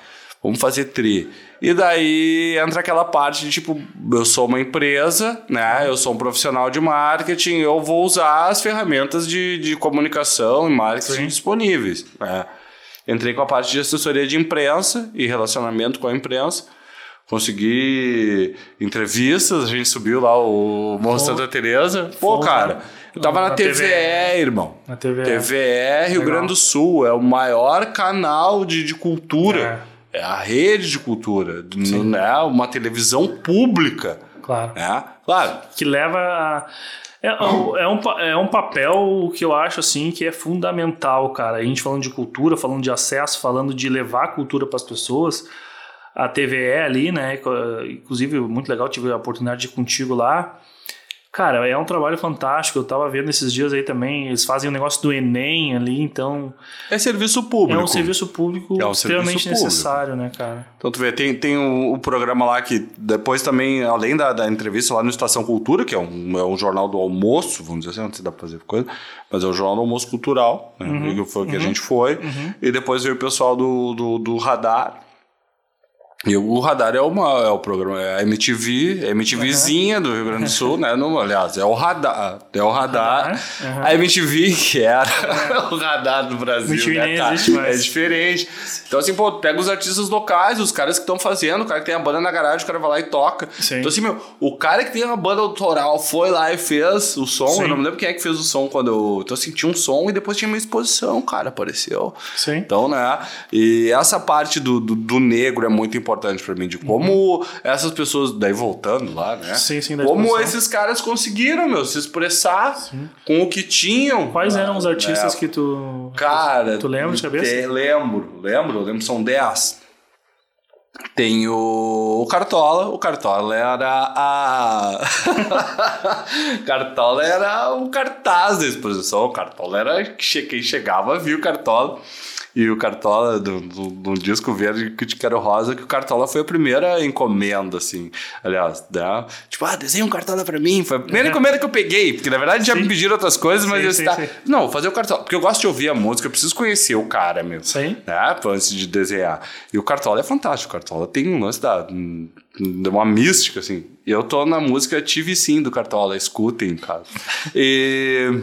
vamos fazer tri. E daí entra aquela parte de, tipo, eu sou uma empresa, né? Eu sou um profissional de marketing, eu vou usar as ferramentas de, de comunicação e marketing Sim. disponíveis, né? Entrei com a parte de assessoria de imprensa e relacionamento com a imprensa consegui entrevistas, a gente subiu lá o Morro Santa Teresa. Pô, cara, eu tava na, na TVE, TVE, irmão. Na TVE. TVE Rio. Grande do Sul, é o maior canal de, de cultura. É. é a rede de cultura, né? Uma televisão pública. Claro. Né? Claro. Que leva a... É, é, um, é um papel que eu acho assim que é fundamental, cara. A gente falando de cultura, falando de acesso, falando de levar a cultura para as pessoas a TVE ali, né? Inclusive, muito legal, tive a oportunidade de ir contigo lá. Cara, é um trabalho fantástico. Eu tava vendo esses dias aí também. Eles fazem o um negócio do Enem ali, então. É serviço público. É um serviço público é um extremamente serviço necessário, né, cara? Então, tu vê, tem, tem o, o programa lá que depois também, além da, da entrevista lá no Estação Cultura, que é um, é um jornal do almoço, vamos dizer assim, não sei se dá pra fazer coisa, mas é o jornal do almoço cultural, né? Uhum, que foi uhum, que a uhum. gente foi. Uhum. E depois veio o pessoal do, do, do Radar e o Radar é, uma, é o programa, é a MTV, a MTVzinha uhum. do Rio Grande do Sul, né? No, aliás, é o Radar. É o Radar. Uhum. A MTV, que era o Radar do Brasil. MTV né, existe mais. É diferente. Então, assim, pô, pega os artistas locais, os caras que estão fazendo, o cara que tem a banda na garagem, o cara vai lá e toca. Sim. Então, assim, meu, o cara que tem uma banda autoral foi lá e fez o som. Sim. Eu não me lembro quem é que fez o som quando eu. Então, assim, tinha um som e depois tinha uma exposição, cara, apareceu. Sim. Então, né? E essa parte do, do, do negro é muito importante importante para mim, de como uhum. essas pessoas, daí voltando lá, né? Sim, sim, como esses caras conseguiram, meu, se expressar sim. com o que tinham. Quais eram os artistas que tu. Cara, tu lembra de cabeça? Te, lembro, lembro, lembro, são 10. Tem o, o Cartola, o Cartola era a. Cartola era o cartaz da exposição, o Cartola era quem chegava, viu o Cartola. E o Cartola, do, do, do disco verde que quero rosa, que o Cartola foi a primeira encomenda, assim. Aliás, né? tipo, ah, desenha um Cartola pra mim. Foi a primeira uhum. encomenda que eu peguei, porque na verdade já sim. me pediram outras coisas, mas sim, eu sim, tá... Não, vou fazer o Cartola. Porque eu gosto de ouvir a música, eu preciso conhecer o cara mesmo. Sim. Né? Antes de desenhar. E o Cartola é fantástico. O Cartola tem um lance da. uma mística, assim. E eu tô na música Tive Sim do Cartola, escutem, cara. E.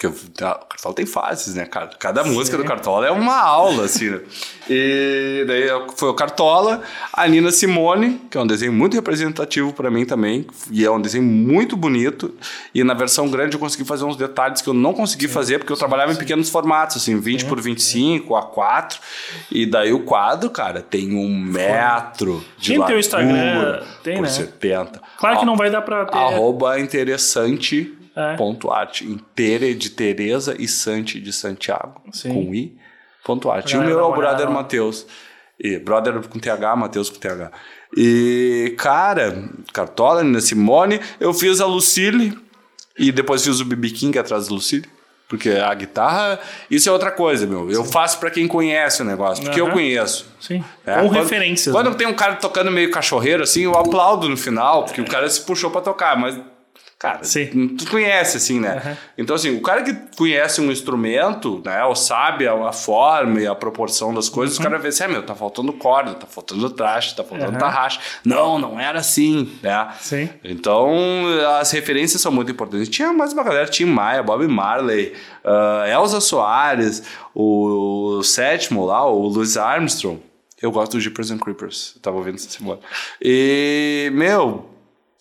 Porque o Cartola tem fases, né, cara? Cada Sim. música do Cartola é uma aula, assim, né? E daí foi o Cartola, a Nina Simone, que é um desenho muito representativo para mim também, e é um desenho muito bonito. E na versão grande eu consegui fazer uns detalhes que eu não consegui Sim. fazer, porque eu trabalhava em pequenos formatos, assim, 20 por 25, A4. E daí o quadro, cara, tem um metro de Quem tem o Instagram? Tem, por né? 70. Claro que não vai dar pra ter. Arroba interessante é. Ponto arte. Inteira de Tereza e Santi de Santiago. Sim. Com I. Ponto arte. E o meu é o brother Matheus. E brother com TH, Matheus com TH. E, cara, Cartola, Nina Simone. Eu fiz a Lucille. E depois fiz o BB King atrás da Lucille. Porque a guitarra, isso é outra coisa, meu. Eu Sim. faço para quem conhece o negócio, porque uhum. eu conheço. Sim. É, Com quando, referências. Quando né? tem um cara tocando meio cachorreiro, assim, eu aplaudo no final, porque o cara se puxou para tocar, mas Cara, Sim. tu conhece, assim, né? Uhum. Então, assim, o cara que conhece um instrumento, né? Ou sabe a, a forma e a proporção das coisas, uhum. o cara vê assim, é, meu, tá faltando corda, tá faltando traste, tá faltando uhum. tarraxa. Não, não era assim, né? Sim. Então, as referências são muito importantes. Tinha mais uma galera, Tim Maia, Bob Marley, uh, Elza Soares, o, o sétimo lá, o Louis Armstrong. Eu gosto do Jeepers and Creepers. Eu tava ouvindo essa semana. E, meu,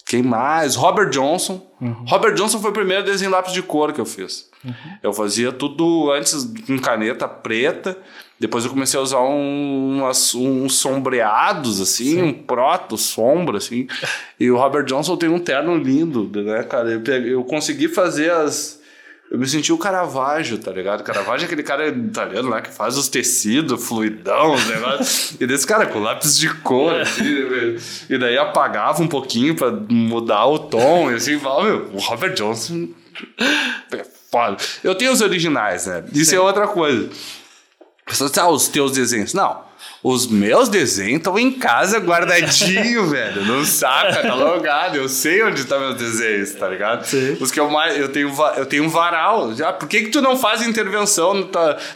quem mais? Robert Johnson. Uhum. Robert Johnson foi o primeiro desenho lápis de cor que eu fiz. Uhum. Eu fazia tudo antes com caneta preta. Depois eu comecei a usar um, umas, uns sombreados, assim, Sim. um proto, sombra, assim. e o Robert Johnson tem um terno lindo, né, cara? Eu, eu consegui fazer as eu me senti o Caravaggio, tá ligado? Caravaggio é aquele cara italiano lá que faz os tecidos, fluidão, os negócios. e desse cara com lápis de cor, é. assim, né, e daí apagava um pouquinho pra mudar o tom, e assim, fala, meu, o Robert Johnson é foda. Eu tenho os originais, né? Isso Sim. é outra coisa. Pessoas ah, os teus desenhos. Não. Os meus desenhos estão em casa guardadinho, velho. Não saca, tá logado. Eu sei onde estão tá meus desenhos, tá ligado? Sim. Os que eu mais. Eu tenho, eu tenho um varal. Já, por que, que tu não faz intervenção?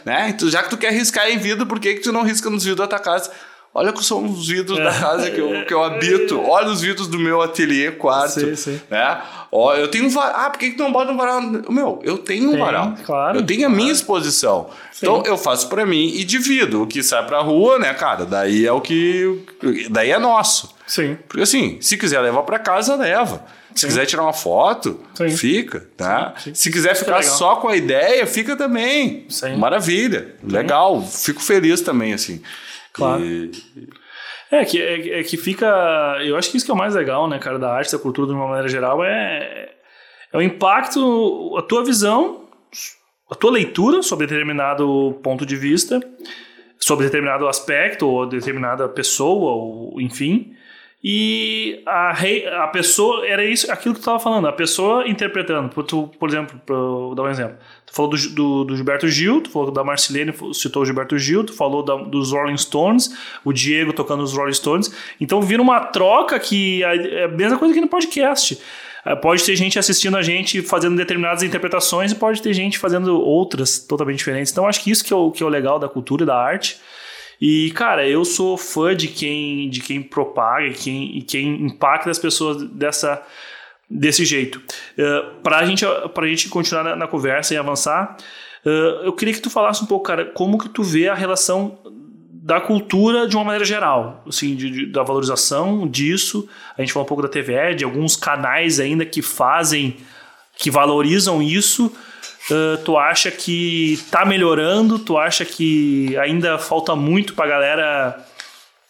Né? Tu, já que tu quer riscar em vidro, por que, que tu não risca nos vidros da tua casa? Olha que são os vidros da casa que eu, que eu habito. Olha os vidros do meu ateliê, quarto. Sim, sim. Né? Ó, eu tenho um varal. Ah, por que, que não bota um varal? Meu, eu tenho um Tem, varal. Claro. Eu tenho a minha exposição. Sim. Então eu faço para mim e divido. O que sai pra rua, né, cara? Daí é o que. Daí é nosso. Sim. Porque assim, se quiser levar para casa, leva. Se Sim. quiser tirar uma foto, Sim. fica, tá? Sim. Se quiser ficar só com a ideia, fica também. Maravilha, legal. Fico feliz também, assim. Claro. E... É que, é, é, que fica. Eu acho que isso que é o mais legal, né, cara, da arte, da cultura de uma maneira geral, é, é o impacto, a tua visão, a tua leitura sobre determinado ponto de vista, sobre determinado aspecto, ou determinada pessoa, ou enfim. E a, rei, a pessoa, era isso, aquilo que tu estava falando, a pessoa interpretando. Tu, por exemplo, para dar um exemplo, falou do, do, do, Gilberto Gil, falou da Marcelene, citou o Gilberto Gil, falou da, dos Rolling Stones, o Diego tocando os Rolling Stones. Então vira uma troca que é, é a mesma coisa que no podcast. É, pode ter gente assistindo a gente fazendo determinadas interpretações e pode ter gente fazendo outras totalmente diferentes. Então acho que isso que é o, que é o legal da cultura e da arte e, cara, eu sou fã de quem, de quem propaga e quem, quem impacta as pessoas dessa, desse jeito. Uh, pra, gente, pra gente continuar na, na conversa e avançar, uh, eu queria que tu falasse um pouco, cara, como que tu vê a relação da cultura de uma maneira geral, assim, de, de, da valorização disso. A gente falou um pouco da TVE, de alguns canais ainda que fazem, que valorizam isso. Uh, tu acha que tá melhorando? Tu acha que ainda falta muito pra galera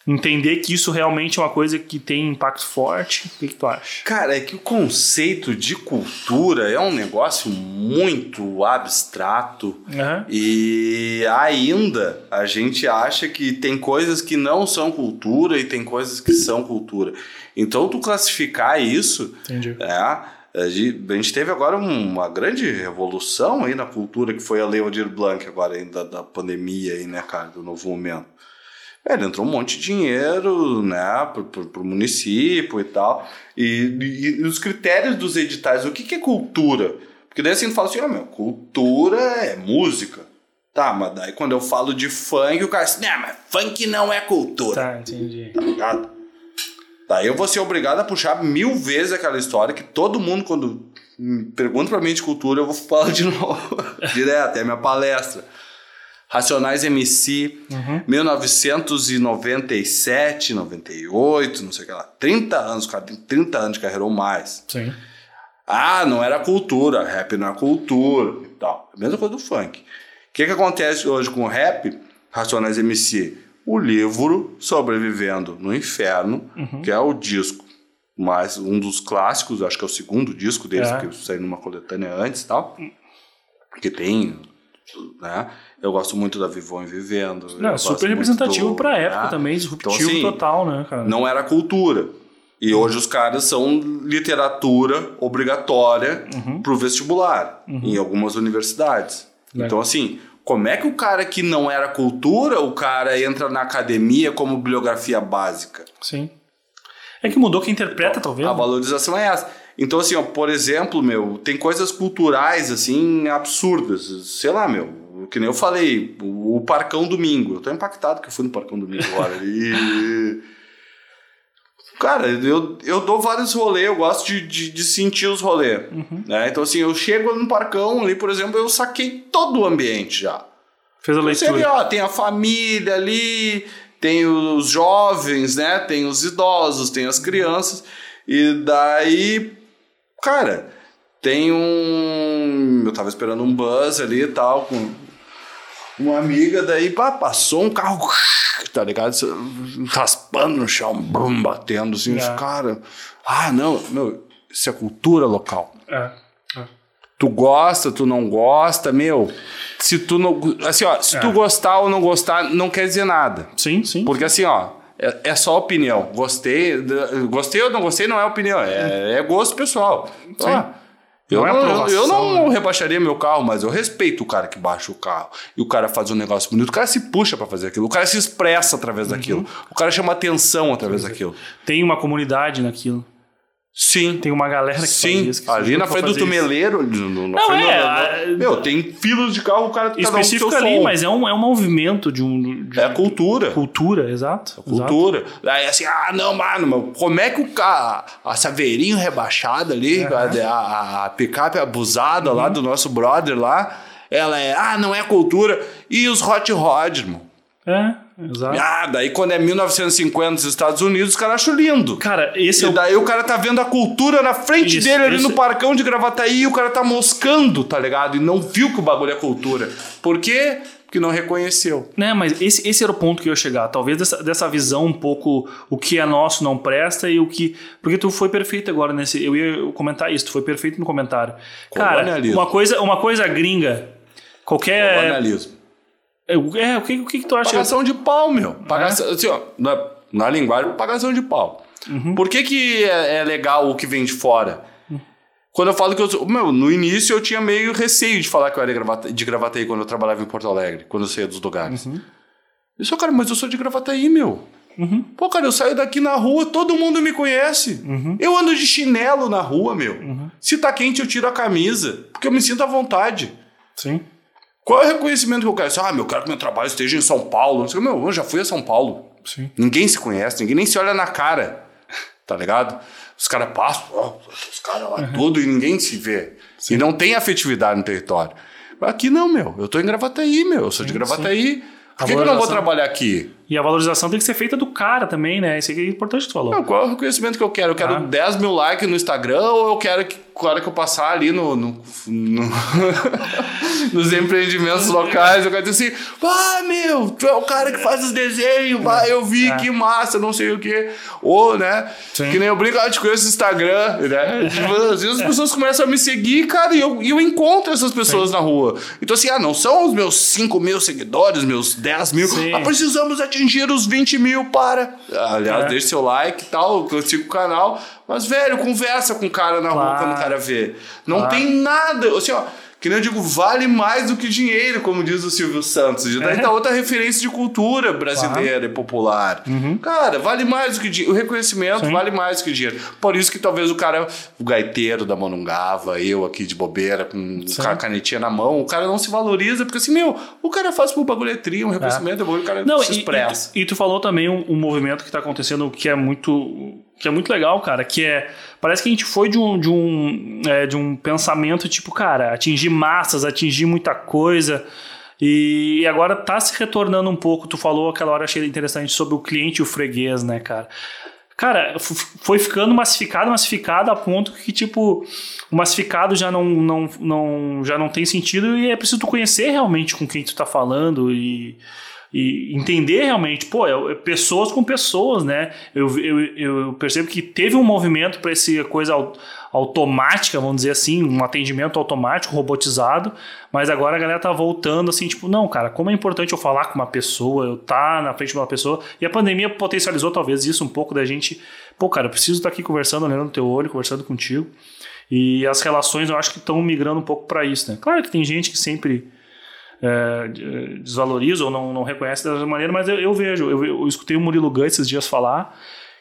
entender que isso realmente é uma coisa que tem impacto forte? O que, que tu acha? Cara, é que o conceito de cultura é um negócio muito abstrato uhum. e ainda a gente acha que tem coisas que não são cultura e tem coisas que são cultura. Então, tu classificar isso. Entendi. É, a gente teve agora uma grande revolução aí na cultura que foi a Lei Aldir Blanc agora ainda da pandemia aí, né, cara, do novo momento. Velho, entrou um monte de dinheiro, né, pro, pro, pro município e tal. E, e, e, os critérios dos editais, o que, que é cultura? Porque daí assim fala assim, ó, oh, meu, cultura é música. Tá, mas daí quando eu falo de funk, o cara diz, não, mas funk não é cultura. Tá, entendi. Tá ligado? Daí eu vou ser obrigado a puxar mil vezes aquela história que todo mundo, quando pergunta pra mim de cultura, eu vou falar de novo. Direto, é a minha palestra. Racionais MC, Uhum. 1997, 98, não sei o que lá. 30 anos, o cara tem 30 anos de carreira ou mais. Sim. Ah, não era cultura, rap não é cultura e tal. A mesma coisa do funk. O que, que acontece hoje com o rap? Racionais MC. O livro Sobrevivendo no Inferno, que é o disco, mais um dos clássicos, acho que é o segundo disco deles, É. que saiu numa coletânea antes e tal. Que tem, né? Eu gosto muito da Vivon e Vivendo. Não, super representativo do- pra época né? também, Então, disruptivo assim, total, né, cara? não era cultura. E hoje os caras são literatura obrigatória pro vestibular em algumas universidades. Legal. Então, assim, como é que o cara que não era cultura, o cara entra na academia como bibliografia básica? Sim. É que mudou quem interpreta, talvez. A né? valorização é essa. Então, assim, ó, por exemplo, meu, tem coisas culturais, assim, absurdas. Sei lá, meu, que nem eu falei, o, o Parcão Domingo. Eu tô impactado que eu fui no Parcão Domingo agora. E... Cara, eu, eu dou vários rolês, eu gosto de, de, de sentir os rolês. Né? Então, assim, eu chego no Parcão ali, por exemplo, eu saquei todo o ambiente já. Fez a Você vê, leitura. ó, tem a família ali, tem os jovens, né? Tem os idosos, tem as crianças. E daí, cara, tem um. Eu tava esperando um buzz ali e tal, com uma amiga, daí pá, passou um carro, tá ligado? Raspando no chão, brum, batendo assim, os É. cara. Ah, não, meu, isso é cultura local. É. é. Tu gosta, tu não gosta, meu. Se tu não. Assim, ó, se É. tu gostar ou não gostar, não quer dizer nada. Sim, sim. Porque assim, ó, é, é só opinião. Gostei, gostei ou não gostei não é opinião, é, é gosto pessoal. Sim. Ah, eu, Não é eu, eu não rebaixaria meu carro, mas eu respeito o cara que baixa o carro. E o cara faz um negócio bonito. O cara se puxa pra fazer aquilo. O cara se expressa através daquilo. Uhum. O cara chama atenção através daquilo. Tem uma comunidade naquilo. Sim. Tem uma galera que Sim, faz isso. que ali na frente do tumeleiro. no- na Não, frente é, do- Meu, tem filas de carro, o cara cada um seu Específico ali, som. mas é um, é um movimento de um. De É cultura. cultura, exato. exato. Cultura. Aí assim, ah, não, mano, como é que o cara, a Saveirinho rebaixada ali, a, a, a picape abusada Uhum. lá do nosso brother lá, ela é, ah, não é cultura. E os hot rod, irmão. É, exato. Ah, daí quando é 1950 nos Estados Unidos, os caras acham lindo. Cara, esse é E o. daí o cara tá vendo a cultura na frente Isso, dele ali esse- no parcão de Gravataí e o cara tá moscando, tá ligado? E não viu que o bagulho é cultura. Por quê? Porque não reconheceu. Né, mas esse, esse era o ponto que eu ia chegar. Talvez dessa, dessa visão um pouco o que é nosso não presta e o que. Porque tu foi perfeito agora nesse. Eu ia comentar isso, tu foi perfeito no comentário. Cara, uma coisa, uma coisa gringa. Qualquer. Colonialismo. É, o que, o que, que tu acha? Pagação de pau, meu. Pagação, assim, ó, na, na linguagem, pagação de pau. Por que, que é, é legal o que vem de fora? Quando eu falo que eu sou. Meu, no início eu tinha meio receio de falar que eu era gravata, de Gravataí quando eu trabalhava em Porto Alegre, quando eu saía dos lugares. Eu sou, cara, mas eu sou de Gravataí, meu. Pô, cara, eu saio daqui na rua, todo mundo me conhece. Eu ando de chinelo na rua, meu. Se tá quente, eu tiro a camisa, porque eu me sinto à vontade. Sim. Qual é o reconhecimento que eu quero? Ah, meu, eu quero que meu trabalho esteja em São Paulo. Não sei, meu, eu já fui a São Paulo. Sim. Ninguém se conhece, ninguém nem se olha na cara. Tá ligado? Os caras passam, os caras lá tudo e ninguém se vê. E não tem afetividade no território. Aqui não, meu. Eu tô em Gravataí, meu. Eu sou de Gravataí. Por que, que eu não vou trabalhar aqui? E a valorização tem que ser feita do cara também, né? Isso aí é importante que tu falou. Não, qual é o reconhecimento que eu quero? Eu quero Ah. 10 mil likes no Instagram ou eu quero que a hora que eu passar ali no, no- no- nos empreendimentos locais, eu quero dizer assim, ah, meu, tu é o cara que faz os desenhos, ah, eu vi, que massa, não sei o quê. Ou, né, Sim. que nem eu brinco, ah, eu te conheço no Instagram, né? Tipo, às vezes as pessoas começam a me seguir, cara, e eu, e eu encontro essas pessoas na rua. Então assim, ah, não são os meus 5 mil seguidores, meus 10 mil, Sim. ah, precisamos atingir os 20 mil para... Aliás, É. deixe seu like e tal, eu sigo o canal. Mas, velho, conversa com o cara na rua Claro. quando o cara vê. Não Claro. tem nada. Assim, ó, que nem eu digo, vale mais do que dinheiro, como diz o Silvio Santos. E daí É. tá outra referência de cultura brasileira e popular. Cara, vale mais do que dinheiro. O reconhecimento Uhum. Sim. vale mais do que dinheiro. Por isso que talvez o cara, o gaiteiro da Monungava, eu aqui de bobeira, com a canetinha na mão, o cara não se valoriza, porque assim, meu, o cara faz por bagulhetria, um reconhecimento, o cara Não, se e, e, expressa. tu, e tu falou também um, um movimento que está acontecendo que é muito que é muito legal, cara, que é. Parece que a gente foi de um, de um, é, de um pensamento tipo, cara, atingir massas, atingir muita coisa. E agora tá se retornando um pouco. Tu falou aquela hora, achei interessante, sobre o cliente e o freguês, né, cara? Cara, foi ficando massificado, massificado a ponto que, tipo, o massificado já não, não, não, já não tem sentido e é preciso tu conhecer realmente com quem tu tá falando e e entender realmente, pô, é, é pessoas com pessoas, né? Eu, eu, eu percebo que teve um movimento para essa coisa automática, vamos dizer assim, um atendimento automático, robotizado, mas agora a galera tá voltando assim, tipo, não, cara, como é importante eu falar com uma pessoa, eu tá na frente de uma pessoa, e a pandemia potencializou talvez isso um pouco da gente, pô, cara, eu preciso estar tá aqui conversando, olhando no teu olho, conversando contigo, e as relações eu acho que estão migrando um pouco para isso, né? Claro que tem gente que sempre é, desvaloriza ou não, não reconhece dessa maneira, mas eu, eu vejo, eu, eu, escutei o Murilo Gun esses dias falar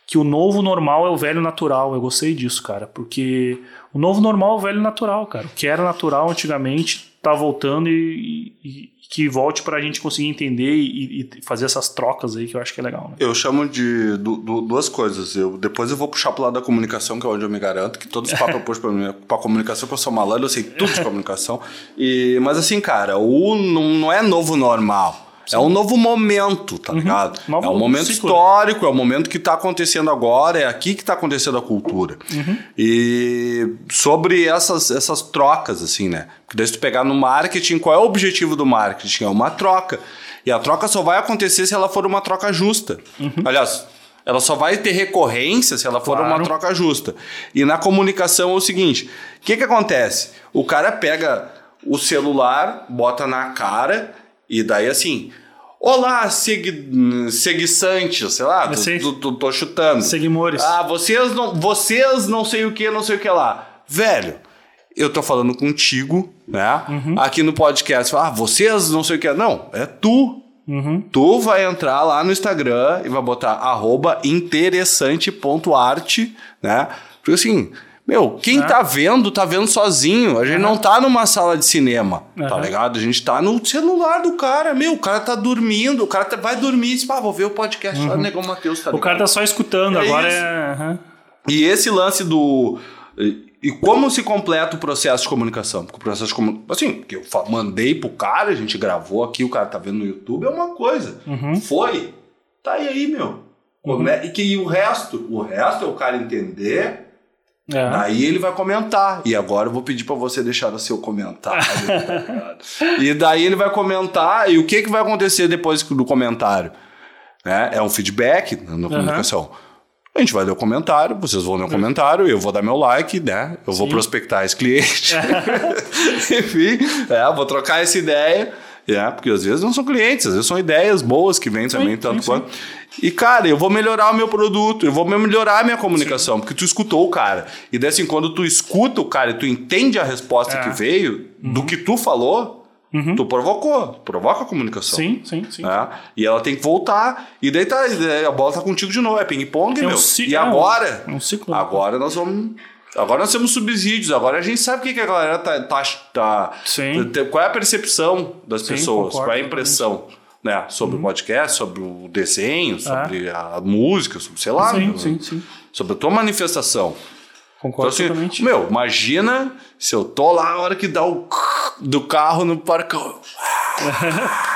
que o novo normal é o velho natural. Eu gostei disso, cara, porque o novo normal é o velho natural, cara. O que era natural antigamente tá voltando e, e, que volte para a gente conseguir entender e, e, fazer essas trocas aí que eu acho que é legal. Né? Eu chamo de du, du, duas coisas. Eu, depois eu vou puxar pro lado da comunicação, que é onde eu me garanto, que todos os papos eu puxo pra, comunicação, que eu sou malandro, eu sei tudo de comunicação. E, mas assim, cara, o não, não é novo normal. Sim. É um novo momento, tá uhum. ligado? Novo é um momento ciclo. histórico, é um momento que está acontecendo agora, é aqui que está acontecendo a cultura. Uhum. E sobre essas, essas trocas, assim, né? Porque daí se tu pegar no marketing, qual é o objetivo do marketing? É uma troca. E a troca só vai acontecer se ela for uma troca justa. Uhum. Aliás, ela só vai ter recorrência se ela for claro. uma troca justa. E na comunicação é o seguinte: o que, que acontece? O cara pega o celular, bota na cara e daí assim. Olá, segui, seguiçante, sei lá, tô, tô, tô, chutando. Seguimores. Ah, vocês não, vocês não sei o que, não sei o que lá. Velho, eu tô falando contigo, né? Uhum. Aqui no podcast, ah, vocês não sei o que. Não, é tu. Uhum. Tu vai entrar lá no Instagram e vai botar arroba interessante.arte, né? Porque assim, meu, quem é. tá vendo, tá vendo sozinho. A gente não tá numa sala de cinema, tá ligado? A gente tá no celular do cara. Meu, o cara tá dormindo, o cara tá, vai dormir e diz, pá, vou ver o podcast uhum. lá do Negão Matheus, tá O cara tá só escutando, é agora isso. é... E esse lance do... E como se completa o processo de comunicação? Porque o processo de comunicação, assim, que eu mandei pro cara, a gente gravou aqui, o cara tá vendo no YouTube, é uma coisa. Uhum. Foi. Tá aí, meu. Uhum. E que o resto, o resto é o cara entender é. Daí ele vai comentar. E agora eu vou pedir para você deixar o seu comentário. tá e daí ele vai comentar. E o que, que vai acontecer depois do comentário? É, é um feedback na uhum. comunicação. A gente vai ler o comentário, vocês vão ler o comentário, eu vou dar meu like, né? Eu Sim. vou prospectar esse cliente. Enfim, é, vou trocar essa ideia. É, porque às vezes não são clientes, às vezes são ideias boas que vêm também, sim, tanto sim, quanto. Sim. E, cara, eu vou melhorar o meu produto, eu vou melhorar a minha comunicação, porque tu escutou o cara. E daí, assim, quando tu escuta o cara e tu entende a resposta é. que veio uhum. do que tu falou, Uhum. Tu provocou, provoca a comunicação. Sim, sim, sim. É? E ela tem que voltar. E daí tá, a bola tá contigo de novo. É ping-pong, é meu. Um e agora? É um ciclo. Agora nós vamos Agora nós temos subsídios, agora a gente sabe o que, que a galera tá. tá, tá Sim. Qual é a percepção das Sim, pessoas, concordo, qual é a impressão. Né, sobre uhum. o podcast, sobre o desenho, sobre é. a música, sobre, sei lá, sim, sim, sim. sobre a tua manifestação. Concordo então, assim, totalmente. Meu, imagina se eu tô lá na hora que dá o do carro no parque.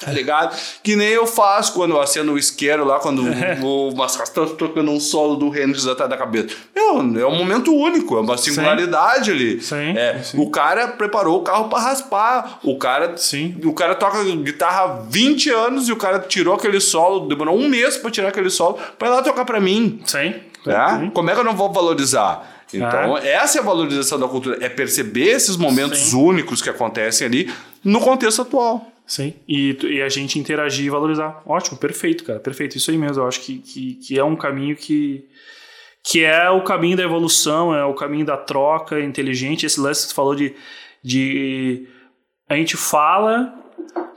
tá ligado? Que nem eu faço quando eu acendo o isqueiro lá, quando o Mascas tá tocando um solo do Hendrix atrás da cabeça. Meu, é um momento único, é uma singularidade sim. ali. Sim, é, sim. O cara preparou o carro para raspar. O cara, sim. o cara toca guitarra há 20 anos e o cara tirou aquele solo, demorou um mês para tirar aquele solo, para ir lá tocar para mim. Sim. É? Como é que eu não vou valorizar? Então, ah. essa é a valorização da cultura, é perceber esses momentos únicos que acontecem ali no contexto atual. Sim, e, e a gente interagir e valorizar. Ótimo, perfeito, cara, perfeito. Isso aí mesmo, eu acho que, que, que é um caminho que, que é o caminho da evolução, é o caminho da troca inteligente. Esse lance que você falou de, de a gente fala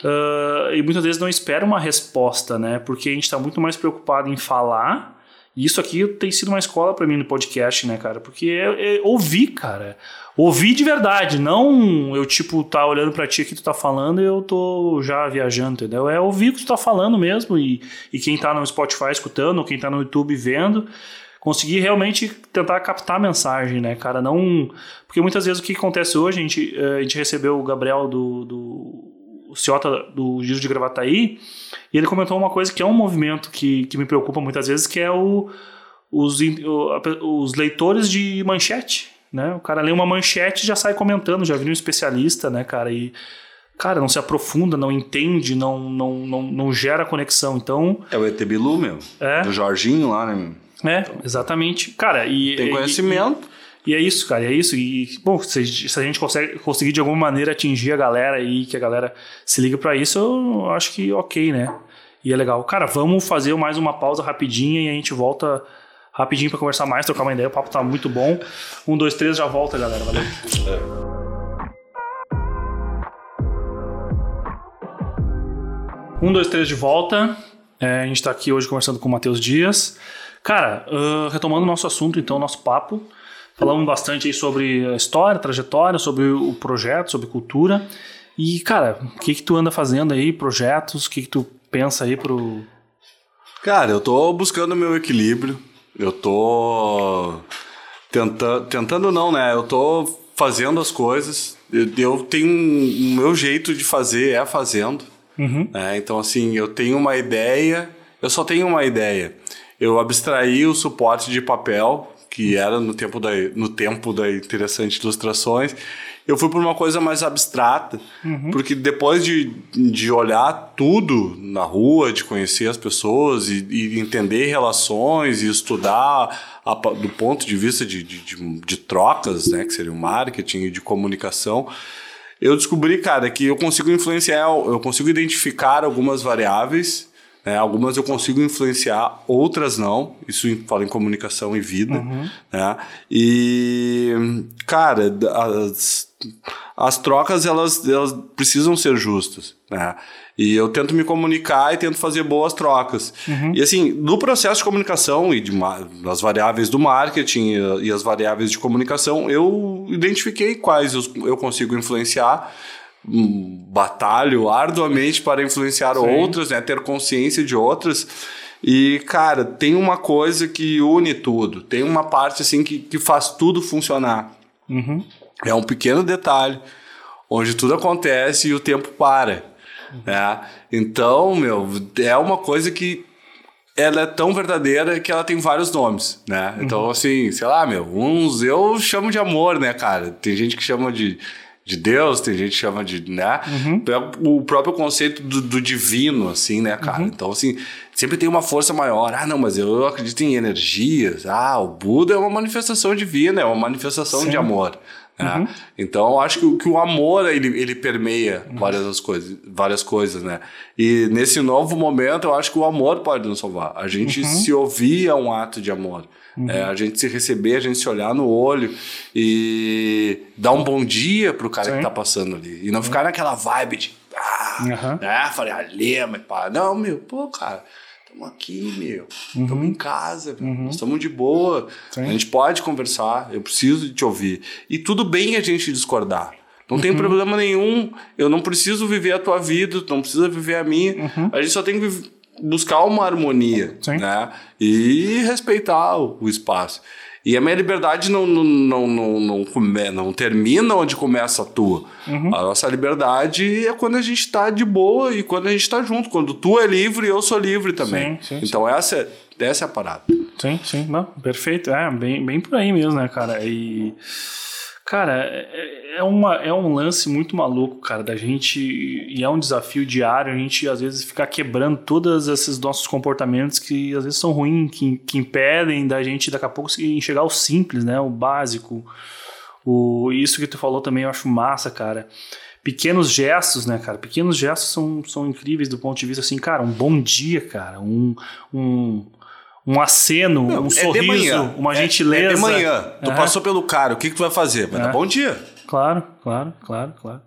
uh, e muitas vezes não espera uma resposta, né? Porque a gente está muito mais preocupado em falar. E isso aqui tem sido uma escola para mim no podcast, né, cara? Porque é, é ouvir, cara ouvir de verdade, não eu, tipo, tá olhando para ti que tu tá falando e eu tô já viajando, entendeu? É ouvir o que tu tá falando mesmo e, e quem tá no Spotify escutando, ou quem tá no YouTube vendo. conseguir realmente tentar captar a mensagem, né, cara? Não. Porque muitas vezes o que acontece hoje, a gente, eh, a gente recebeu o Gabriel do, do o Ciota do Giro de Gravataí, e ele comentou uma coisa que é um movimento que, que me preocupa muitas vezes, que é o, os, os leitores de manchete, né? O cara lê uma manchete e já sai comentando, já viu um especialista, né, cara? E, cara, não se aprofunda, não entende, não, não, não, não gera conexão. Então. É o ET Bilu, meu. É. Do Jorginho lá, né? É, então, exatamente. Cara, e. Tem conhecimento. E, e, é isso, cara, é isso. E, bom, se, se, a gente consegue, conseguir de alguma maneira atingir a galera aí, que a galera se liga para isso, eu acho que ok, né? E é legal. Cara, vamos fazer mais uma pausa rapidinha e a gente volta rapidinho para conversar mais, trocar uma ideia. O papo tá muito bom. Um, dois, três, já volta, galera. Valeu. Um, dois, três de volta. É, a gente está aqui hoje conversando com o Matheus Dias. Cara, uh, retomando o nosso assunto, então, nosso papo. Falamos bastante aí sobre a história, a trajetória, sobre o projeto, sobre cultura. E, cara, o que que tu anda fazendo aí, projetos? O que que tu pensa aí pro... Cara, eu tô buscando meu equilíbrio. Eu tô tentando, tentando não, né? Eu tô fazendo as coisas. Eu, eu tenho um, o meu jeito de fazer é fazendo. Uhum. Né? Então, assim, eu tenho uma ideia, eu só tenho uma ideia. Eu abstraí o suporte de papel, que era no tempo da, no tempo da Interessante Ilustrações, eu fui por uma coisa mais abstrata, uhum. porque depois de, de olhar tudo na rua, de conhecer as pessoas e, e entender relações e estudar a, do ponto de vista de, de, de, de trocas, né, que seria o marketing e de comunicação, eu descobri, cara, que eu consigo influenciar, eu consigo identificar algumas variáveis né? Algumas eu consigo influenciar, outras não. Isso fala em comunicação e vida. Uhum. Né? E, cara, as, as trocas elas, elas precisam ser justas. Né? E eu tento me comunicar e tento fazer boas trocas. Uhum. E assim, no processo de comunicação e de, das variáveis do marketing e, e as variáveis de comunicação, eu identifiquei quais eu, eu consigo influenciar batalho arduamente para influenciar Sim. outras, né? Ter consciência de outras. E, cara, tem uma coisa que une tudo. Tem uma parte, assim, que, que faz tudo funcionar. Uhum. É um pequeno detalhe, onde tudo acontece e o tempo para. Né? Então, meu, é uma coisa que ela é tão verdadeira que ela tem vários nomes, né? Então, uhum. assim, sei lá, meu, uns eu chamo de amor, né, cara? Tem gente que chama de de Deus, tem gente que chama de, né? Uhum. O próprio conceito do, do, divino, assim, né, cara? Uhum. Então, assim, sempre tem uma força maior. Ah, não, mas eu acredito em energias. Ah, o Buda é uma manifestação divina, é uma manifestação Sim. de amor. Né? Uhum. Então, eu acho que, que o amor, ele, ele permeia uhum. várias, coisas, várias coisas, né? E nesse novo momento, eu acho que o amor pode nos salvar. A gente uhum. se ouvir é um ato de amor. Uhum. É, a gente se receber, a gente se olhar no olho e dar um bom dia pro cara Sim. que tá passando ali. E não ficar naquela vibe de. Ah, né? Falei, ah, lema, pá. Não, meu, pô, cara. Estamos aqui, meu. Estamos uhum. em casa, uhum. estamos de boa. Sim. A gente pode conversar, eu preciso de te ouvir. E tudo bem a gente discordar. Não tem uhum. problema nenhum. Eu não preciso viver a tua vida, tu não precisa viver a minha. Uhum. A gente só tem que buscar uma harmonia, Sim. né? E respeitar o, o, espaço. E a minha liberdade não, não, não, não, não, come, não termina onde começa a tua. Uhum. A nossa liberdade é quando a gente está de boa e quando a gente está junto. Quando tu é livre, eu sou livre também. Sim, sim, então sim. essa, essa é a parada. Sim, sim. Não, perfeito. É, bem, bem por aí mesmo, né, cara? E... Cara, é, é, uma, é um lance muito maluco, cara, da gente. E é um desafio diário a gente, às vezes, ficar quebrando todos esses nossos comportamentos que às vezes são ruins, que, que impedem da gente daqui a pouco enxergar o simples, né? O básico. O, isso que tu falou também eu acho massa, cara. Pequenos gestos, né, cara? Pequenos gestos são, são incríveis do ponto de vista assim, cara, um bom dia, cara. Um. um um aceno, Não, um é sorriso, uma gentileza. É de manhã. Tu uhum. passou pelo cara, o que, que tu vai fazer? Vai é. dar bom dia. Claro, claro, claro, claro.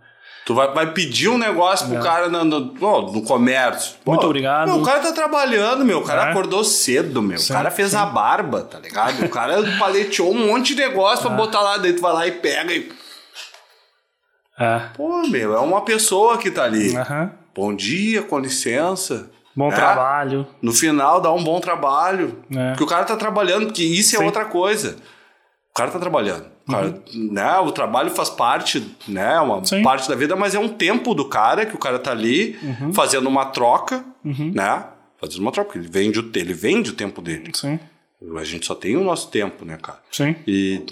Tu vai, vai pedir um negócio pro é. cara no, no, no comércio. Muito Pô, obrigado. Meu, o cara tá trabalhando, meu. O cara é. acordou cedo, meu. Sim, o cara fez sim. a barba, tá ligado? O cara paleteou um monte de negócio é. pra botar lá. Tu vai lá e pega e. É. Pô, meu, é uma pessoa que tá ali. Uhum. Bom dia, com licença. Bom né? trabalho. No final dá um bom trabalho. É. Porque o cara tá trabalhando, porque isso é Sim. outra coisa. O cara tá trabalhando. O, cara, né, o trabalho faz parte, né? Uma Uhum. Sim. parte da vida, mas é um tempo do cara que o cara tá ali Uhum. fazendo uma troca, né? Fazendo uma troca, ele vende, o, ele vende o tempo dele. Sim, A gente só tem o nosso tempo, né, cara? sim. E,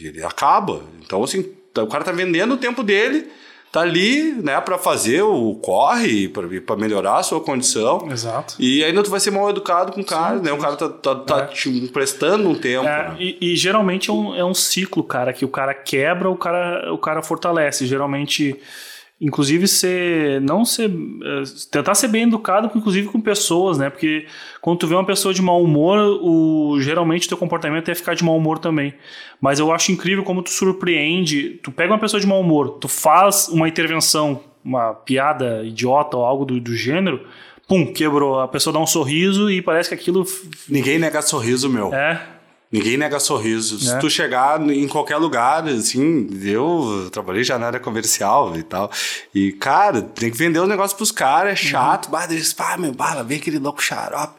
e ele acaba. Então, assim, o cara tá vendendo o tempo dele, tá ali, né, pra fazer o corre, pra, pra melhorar a sua condição. Exato. E ainda tu vai ser mal educado com o cara, né? O cara tá, tá, tá É. te emprestando um tempo. É, né? e, e geralmente é um, é um ciclo, cara, que o cara quebra, o cara, o cara fortalece. Geralmente, inclusive, ser. Não ser. eh, tentar ser bem educado, inclusive com pessoas, né? Porque quando tu vê uma pessoa de mau humor, o, geralmente o teu comportamento é ficar de mau humor também. Mas eu acho incrível como tu surpreende. Tu pega uma pessoa de mau humor, tu faz uma intervenção, uma piada idiota ou algo do, do gênero. Pum, quebrou. A pessoa dá um sorriso e parece que aquilo Ninguém nega sorriso, meu. é. Ninguém nega sorriso. Se É. tu chegar em qualquer lugar, assim, eu trabalhei já na área comercial e tal. E, cara, tem que vender o negócio pros caras, é chato. Uhum. Bah, eles, pá, meu, bala, vem aquele louco xarope.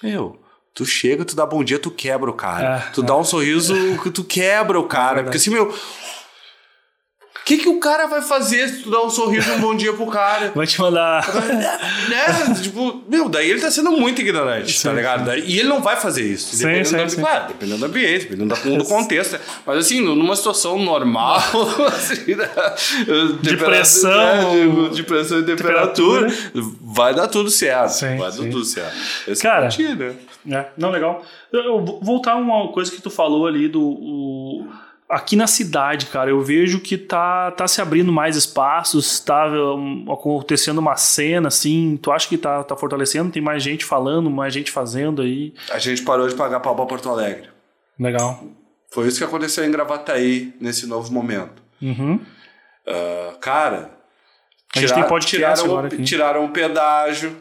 Meu, tu chega, tu dá bom dia, tu quebra o cara. É, tu dá um sorriso, tu quebra o cara. porque assim, meu. O que, que o cara vai fazer se tu dá um sorriso e um bom dia pro cara? Vai te mandar. né? Tipo, meu, daí ele tá sendo muito ignorante, tá Sim, ligado? Daí- e ele não vai fazer isso. Sim, dependendo, sim, do, sim. Claro, dependendo do ambiente, dependendo da- do contexto. né? Mas assim, numa situação normal, assim, né? De Temperatura, pressão, né? de pressão e temperatura, vai dar tudo certo. Sim, vai sim. dar tudo certo. Esse Cara, é né? É, não, legal. Eu, eu voltar a uma coisa que tu falou ali do. o- aqui na cidade, cara, eu vejo que tá, tá se abrindo mais espaços, tá um, acontecendo uma cena, assim. Tu acha que tá, tá fortalecendo? Tem mais gente falando, mais gente fazendo aí. A gente parou de pagar pau pra Porto Alegre. Legal. Foi isso que aconteceu em Gravataí, nesse novo momento. Uhum. Ah, cara, A gente tem podcast tiraram, agora aqui. tiraram o pedágio,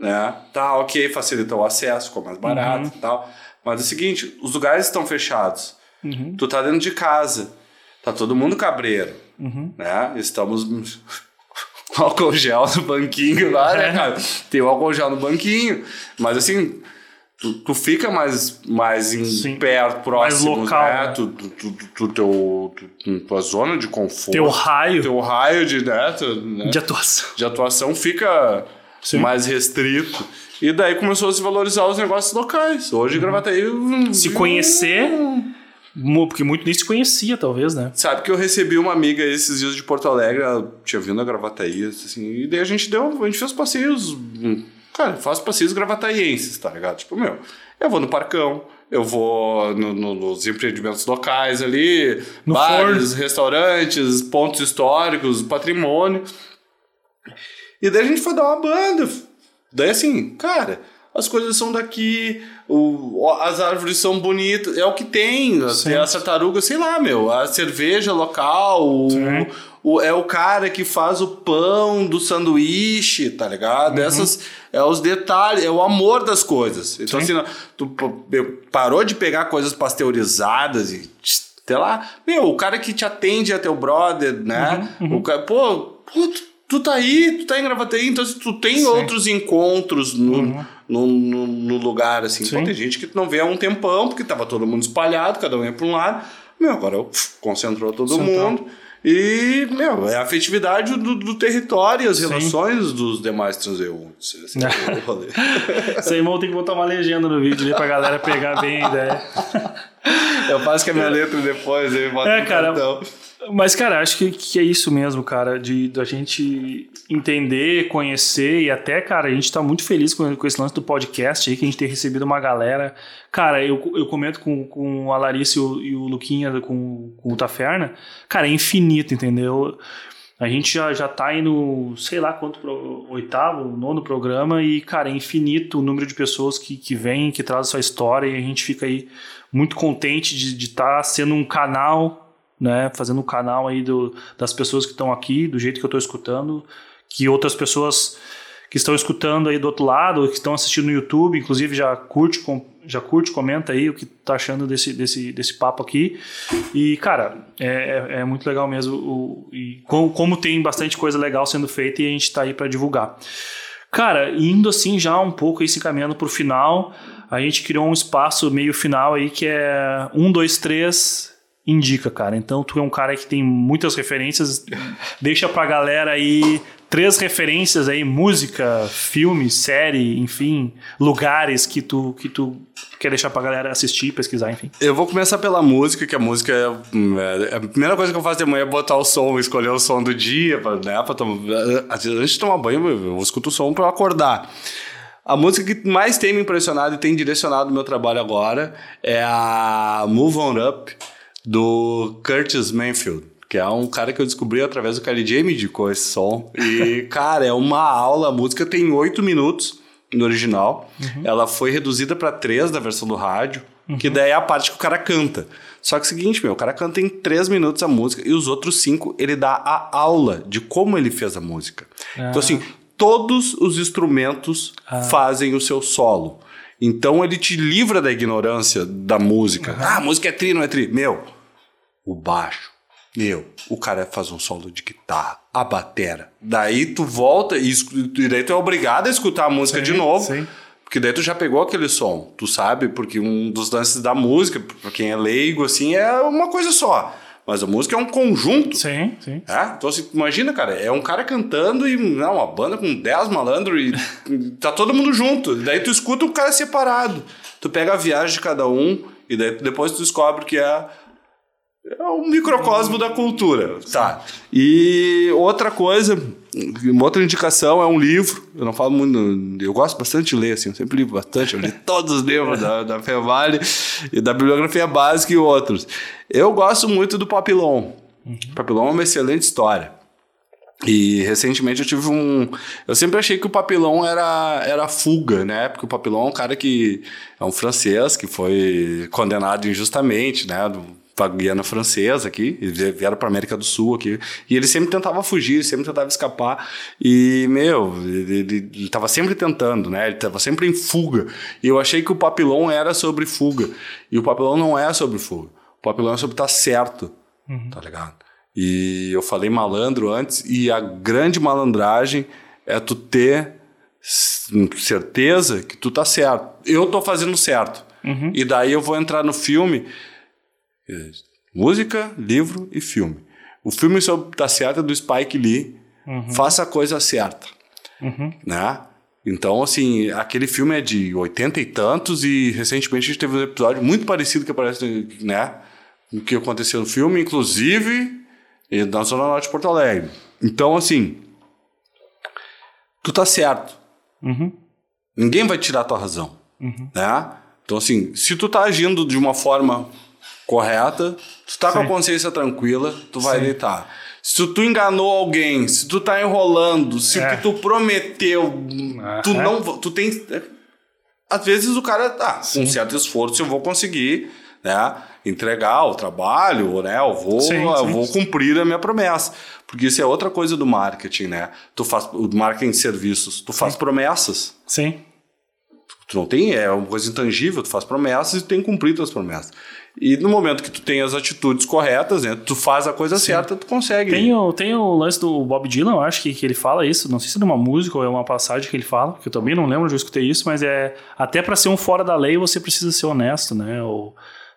né? Tá, ok, facilitou o acesso, ficou mais barato Uhum. e tal. Mas é o seguinte, os lugares estão fechados. Uhum. Tu tá dentro de casa. Tá todo mundo cabreiro, Uhum. né? Estamos com álcool gel no banquinho lá, né, É. cara? Tem o álcool gel no banquinho. Mas assim, tu, tu fica mais, mais em Sim. perto, próximo, local, né? né? Tu, tu, tu, tu, teu, tu, tua zona de conforto Teu raio teu raio de, né, tu- né, de atuação. de atuação fica Sim. mais restrito. E daí começou a se valorizar os negócios locais. Hoje, Gravataí... Uhum. Se conhecer, mu- porque muito nem se conhecia, talvez, né? Sabe que eu recebi uma amiga esses dias de Porto Alegre, ela tinha vindo a Gravataí, assim, e daí a gente deu, a gente fez passeios, hum, cara, eu faço passeios gravataienses, tá ligado? Tipo, meu, eu vou no Parcão, eu vou no- no- nos empreendimentos locais ali, No bares, restaurantes, pontos históricos, patrimônio. E daí a gente foi dar uma banda. Daí assim, cara, as coisas são daqui, o, as árvores são bonitas, é o que tem. Sim. Tem as tartarugas, sei lá, meu, a cerveja local, o, o- é o cara que faz o pão do sanduíche, tá ligado? Uhum. Essas, é os detalhes, é o amor das coisas. Então, Sim. assim, tu parou de pegar coisas pasteurizadas e sei lá, meu, o cara que te atende é teu brother, né? Uhum, O cara, pô, pô, tu, tu tá aí, tu tá em Gravataí, então tu tem Sim. Uhum. outros encontros no, no, no, no lugar, assim. Pô, tem gente que não vê há um tempão, porque tava todo mundo espalhado, cada um ia pra um lado. Meu, agora pff, concentrou todo Central. mundo. E, meu, é a afetividade do, do território e as Sim. relações dos demais transeuntes. É. Isso aí, irmão, tem que botar uma legenda no vídeo ali pra galera pegar bem a ideia. Eu faço com a minha letra depois, aí boto É, cara. cartão. Mas, cara, acho que, que é isso mesmo, cara, de da gente entender, conhecer e até, cara, a gente tá muito feliz com, com esse lance do podcast aí, que a gente tem recebido uma galera. Cara, eu, eu comento com, com a Larissa e o, e o Luquinha, com, com o Taferna, cara, é infinito, entendeu? A gente já, já tá indo, sei lá quanto, pro, oitavo, nono programa, e, cara, é infinito o número de pessoas que, que vêm, que trazem sua história, e a gente fica aí muito contente de estar sendo um canal né, fazendo um canal aí do, das pessoas que estão aqui, do jeito que eu estou escutando, que outras pessoas que estão escutando aí do outro lado, que estão assistindo no YouTube, inclusive já curte, já curte, comenta aí o que tá achando desse, desse, desse papo aqui. E, cara, é, é, é muito legal mesmo. O, e como, como tem bastante coisa legal sendo feita e a gente está aí para divulgar. Cara, indo assim já um pouco aí se caminhando pro final, a gente criou um espaço meio final aí que é um, dois, três, indica, cara. Então tu é um cara que tem muitas referências, deixa pra galera aí três referências aí, música, filme, série, enfim, lugares que tu, que tu quer deixar pra galera assistir, pesquisar, enfim. Eu vou começar pela música, que a música é, é a primeira coisa que eu faço de manhã é botar o som, escolher o som do dia, pra, né, pra tomar, antes de tomar banho, eu escuto o som pra acordar. A música que mais tem me impressionado e tem direcionado o meu trabalho agora é a Move On Up, do Curtis Manfield que é um cara que eu descobri através do KLJ, me indicou esse som. E, cara, é uma aula. A música tem oito minutos no original. Uhum. Ela foi reduzida para três da versão do rádio, uhum. que daí é a parte que o cara canta. Só que é o seguinte, meu, o cara canta em três minutos a música e os outros cinco ele dá a aula de como ele fez a música. Ah. Então, assim, todos os instrumentos ah. fazem o seu solo. Então ele te livra da ignorância da música. Uhum. Ah, a música é tri, não é tri. Meu, o baixo, meu, o cara faz um solo de guitarra, a batera. Daí tu volta e, e daí tu é obrigado a escutar a música sim, de novo. Sim. Porque daí tu já pegou aquele som, tu sabe? Porque um dos lances da música, pra quem é leigo, assim, é uma coisa só. Mas a música é um conjunto. Sim, sim. É? Então, assim, imagina, cara, é um cara cantando e não, uma banda com 10 malandros e tá todo mundo junto. Daí tu escuta o cara separado. Tu pega a viagem de cada um e daí depois tu descobre que é é um microcosmo da cultura. Tá. E outra coisa, uma outra indicação é um livro. Eu não falo muito. Eu gosto bastante de ler, assim, eu sempre li bastante. Eu li todos os livros da, da Fevale e da bibliografia básica e outros. Eu gosto muito do Papillon. Uhum. Papillon é uma excelente história. E recentemente eu tive um. Eu sempre achei que o Papillon era, era fuga, né? Porque o Papillon é um cara que. É um francês que foi condenado injustamente, né? Para Guiana Francesa aqui, vieram para América do Sul aqui, e ele sempre tentava fugir, sempre tentava escapar, e, meu, ele, estava sempre tentando, né, ele estava sempre em fuga, e eu achei que o Papilão era sobre fuga, e o Papilão não é sobre fuga, o Papilão é sobre estar tá certo, uhum. tá ligado? E eu falei malandro antes, e a grande malandragem é tu ter certeza que tu tá certo. Eu tô fazendo certo. Uhum. E daí eu vou entrar no filme Música, livro e filme. O filme sobre certa do Spike Lee, uhum. Faça a Coisa Certa. Uhum. Né? Então, assim, aquele filme é de oitenta e tantos e recentemente a gente teve um episódio muito parecido que aparece, né? O que aconteceu no filme, inclusive na Zona Norte de Porto Alegre. Então, assim, tu tá certo. Uhum. Ninguém vai tirar a tua razão. Uhum. Né? Então, assim, se tu tá agindo de uma forma correta, tu tá Sim. com a consciência tranquila, tu vai Sim. deitar. Se tu enganou alguém, se tu tá enrolando, se é. o que tu prometeu, tu não. Tu tem. Às vezes o cara, tá, com um certo esforço eu vou conseguir, né? Entregar o trabalho, né? Eu vou, sim, eu sim. vou cumprir a minha promessa. Porque isso é outra coisa do marketing, né? Tu faz o marketing de serviços, tu faz promessas. Sim. Tu não tem, é uma coisa intangível, tu faz promessas e tu tem que cumprir tuas promessas. E no momento que tu tem as atitudes corretas, né, tu faz a coisa Sim. certa, tu consegue. Tem o, tem o lance do Bob Dylan, eu acho que, que ele fala isso, não sei se é uma música ou é uma passagem que ele fala, que eu também não lembro onde eu escutei isso, mas é até para ser um fora da lei você precisa ser honesto, né? Ou,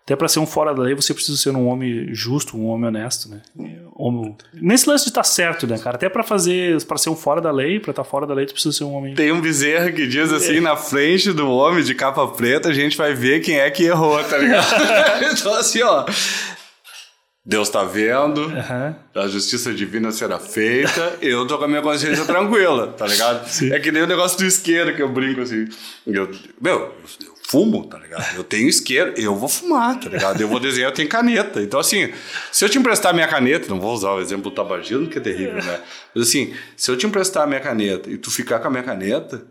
até para ser um fora da lei, você precisa ser um homem justo, um homem honesto, né? Homem... Nesse lance de estar tá certo, né, cara? Até para fazer, para ser um fora da lei, para estar tá fora da lei, tu precisa ser um homem. Tem um bezerro que diz assim, é. na frente do homem de capa preta, a gente vai ver quem é que errou, tá ligado? então, assim, ó. Deus está vendo, uhum. a justiça divina será feita, eu tô com a minha consciência tranquila, tá ligado? Sim. É que nem o negócio do isqueiro que eu brinco assim. Eu, meu, fumo, tá ligado? Eu tenho isqueiro, eu vou fumar, tá ligado? Eu vou desenhar, eu tenho caneta. Então, assim, se eu te emprestar minha caneta, não vou usar o exemplo do tabagismo, que é terrível, né? Mas assim, se eu te emprestar minha caneta e tu ficar com a minha caneta,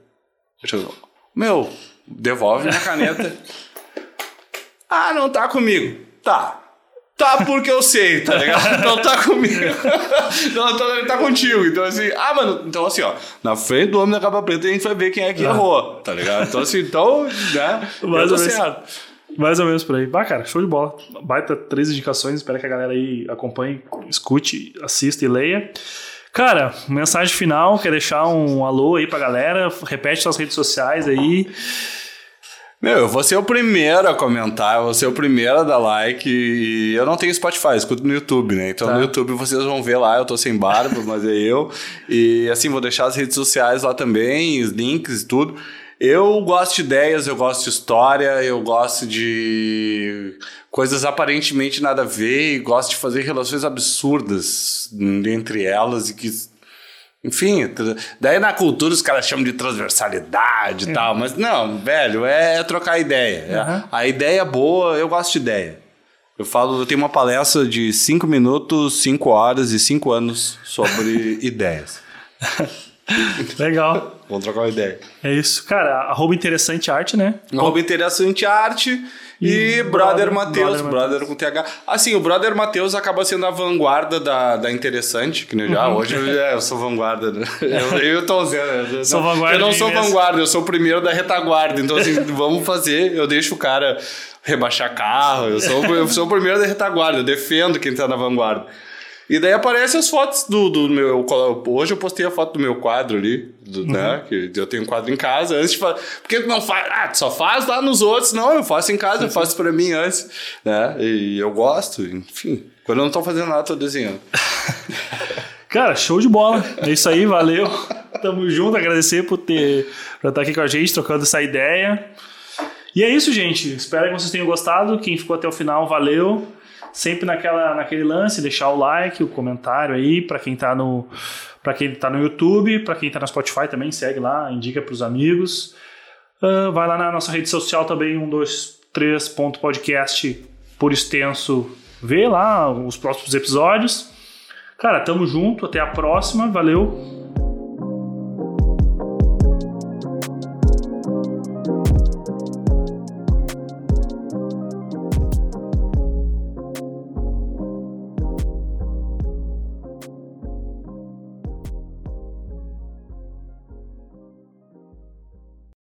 eu meu, devolve minha caneta. ah, não tá comigo. Tá. Tá porque eu sei, tá ligado? Não tá comigo. Não, tá, tá contigo. Então, assim, ah, mano, então assim, ó, na frente do homem da capa preta a gente vai ver quem é que errou, tá ligado? Então, assim, então, né? Mais ou certo. Mais ou menos por aí. Bah, cara, show de bola. Baita três indicações. Espero que a galera aí acompanhe, escute, assista e leia. Cara, mensagem final, quer deixar um alô aí pra galera? Repete suas redes sociais aí. Meu, eu vou ser o primeiro a comentar, eu vou ser o primeiro a dar like. E eu não tenho Spotify, escuto no YouTube, né? Então Tá. no YouTube vocês vão ver lá, eu tô sem barba, mas é eu. E assim, vou deixar as redes sociais lá também, os links e tudo. Eu gosto de ideias, eu gosto de história, eu gosto de coisas aparentemente nada a ver e gosto de fazer relações absurdas entre elas e que enfim, daí na cultura os caras chamam de transversalidade e tal, mas não, velho, é, trocar ideia. É- Uhum. A ideia boa, eu gosto de ideia. Eu falo, eu tenho uma palestra de 5 minutos, 5 horas e 5 anos sobre ideias. Legal. Vamos trocar uma ideia. É isso. Cara, arroba interessante arte, né? Arroba interessante arte e, E Brother Brother- Matheus, Brother com TH. Assim, o Brother Matheus acaba sendo a vanguarda da, da interessante, que nem já. Hoje eu, é, eu sou vanguarda. Né? Eu, eu tô dizendo. eu- Sou não, vanguarda Eu não sou vanguarda, eu sou o primeiro da retaguarda. Então, assim, vamos fazer. Eu deixo o cara rebaixar carro. Eu sou, eu sou o primeiro da retaguarda. Eu defendo quem tá na vanguarda. E daí aparecem as fotos do, do meu. Hoje eu postei a foto do meu quadro ali, do, né? Que eu tenho um quadro em casa. Antes de fa- Por que tu não faz? Ah, tu só faz lá nos outros. Não, eu faço em casa, eu faço pra mim antes. Né? E eu gosto, enfim. Quando eu não tô fazendo nada, tô desenhando. Cara, show de bola. É isso aí, valeu. Tamo junto, agradecer por ter por estar aqui com a gente, trocando essa ideia. E é isso, gente. Espero que vocês tenham gostado. Quem ficou até o final, valeu. Sempre naquela, naquele lance, deixar o like, o comentário aí para quem tá no para quem tá no YouTube, para quem tá no Spotify também, segue lá, indica pros amigos. Ah, vai lá na nossa rede social também, 123.podcast por extenso. Vê lá os próximos episódios. Cara, tamo junto, até a próxima, valeu.